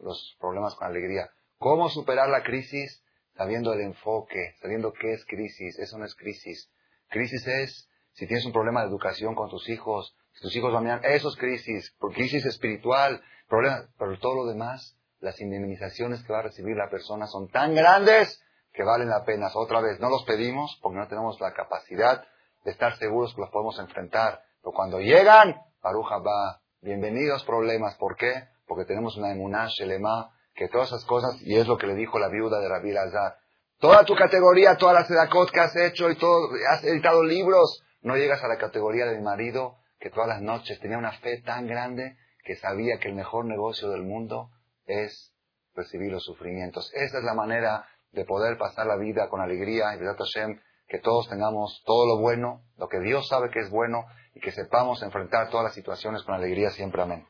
los problemas con alegría. ¿Cómo superar la crisis? Sabiendo el enfoque, sabiendo qué es crisis. Eso no es crisis. Crisis es si tienes un problema de educación con tus hijos, si tus hijos van a eso es crisis, crisis espiritual, problema, pero todo lo demás, las indemnizaciones que va a recibir la persona son tan grandes que valen la pena. Otra vez, no los pedimos porque no tenemos la capacidad de estar seguros que los podemos enfrentar. Pero cuando llegan, Baruja va, bienvenidos problemas. ¿Por qué? Porque tenemos una emuná, shelema, que todas esas cosas, y es lo que le dijo la viuda de Rabbi Lazar, toda tu categoría, todas las sedacot que has hecho y todo, has editado libros, no llegas a la categoría de mi marido que todas las noches tenía una fe tan grande que sabía que el mejor negocio del mundo es recibir los sufrimientos. Esa es la manera de poder pasar la vida con alegría y Hashem, que todos tengamos todo lo bueno, lo que Dios sabe que es bueno y que sepamos enfrentar todas las situaciones con alegría siempre. Amén.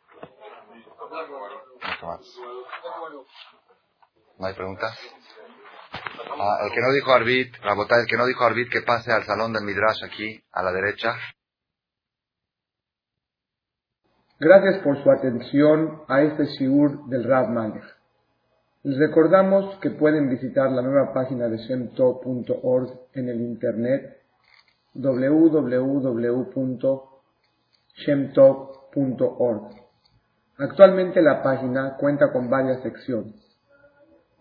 ¿No hay preguntas? Ah, el que no dijo Arbit, el que no dijo Arbit que pase al salón del Midrash aquí, a la derecha. Gracias por su atención a este Shiur del Rav Malech. Les recordamos que pueden visitar la nueva página de shemtov.org en el internet www.shemtov.org. Actualmente la página cuenta con varias secciones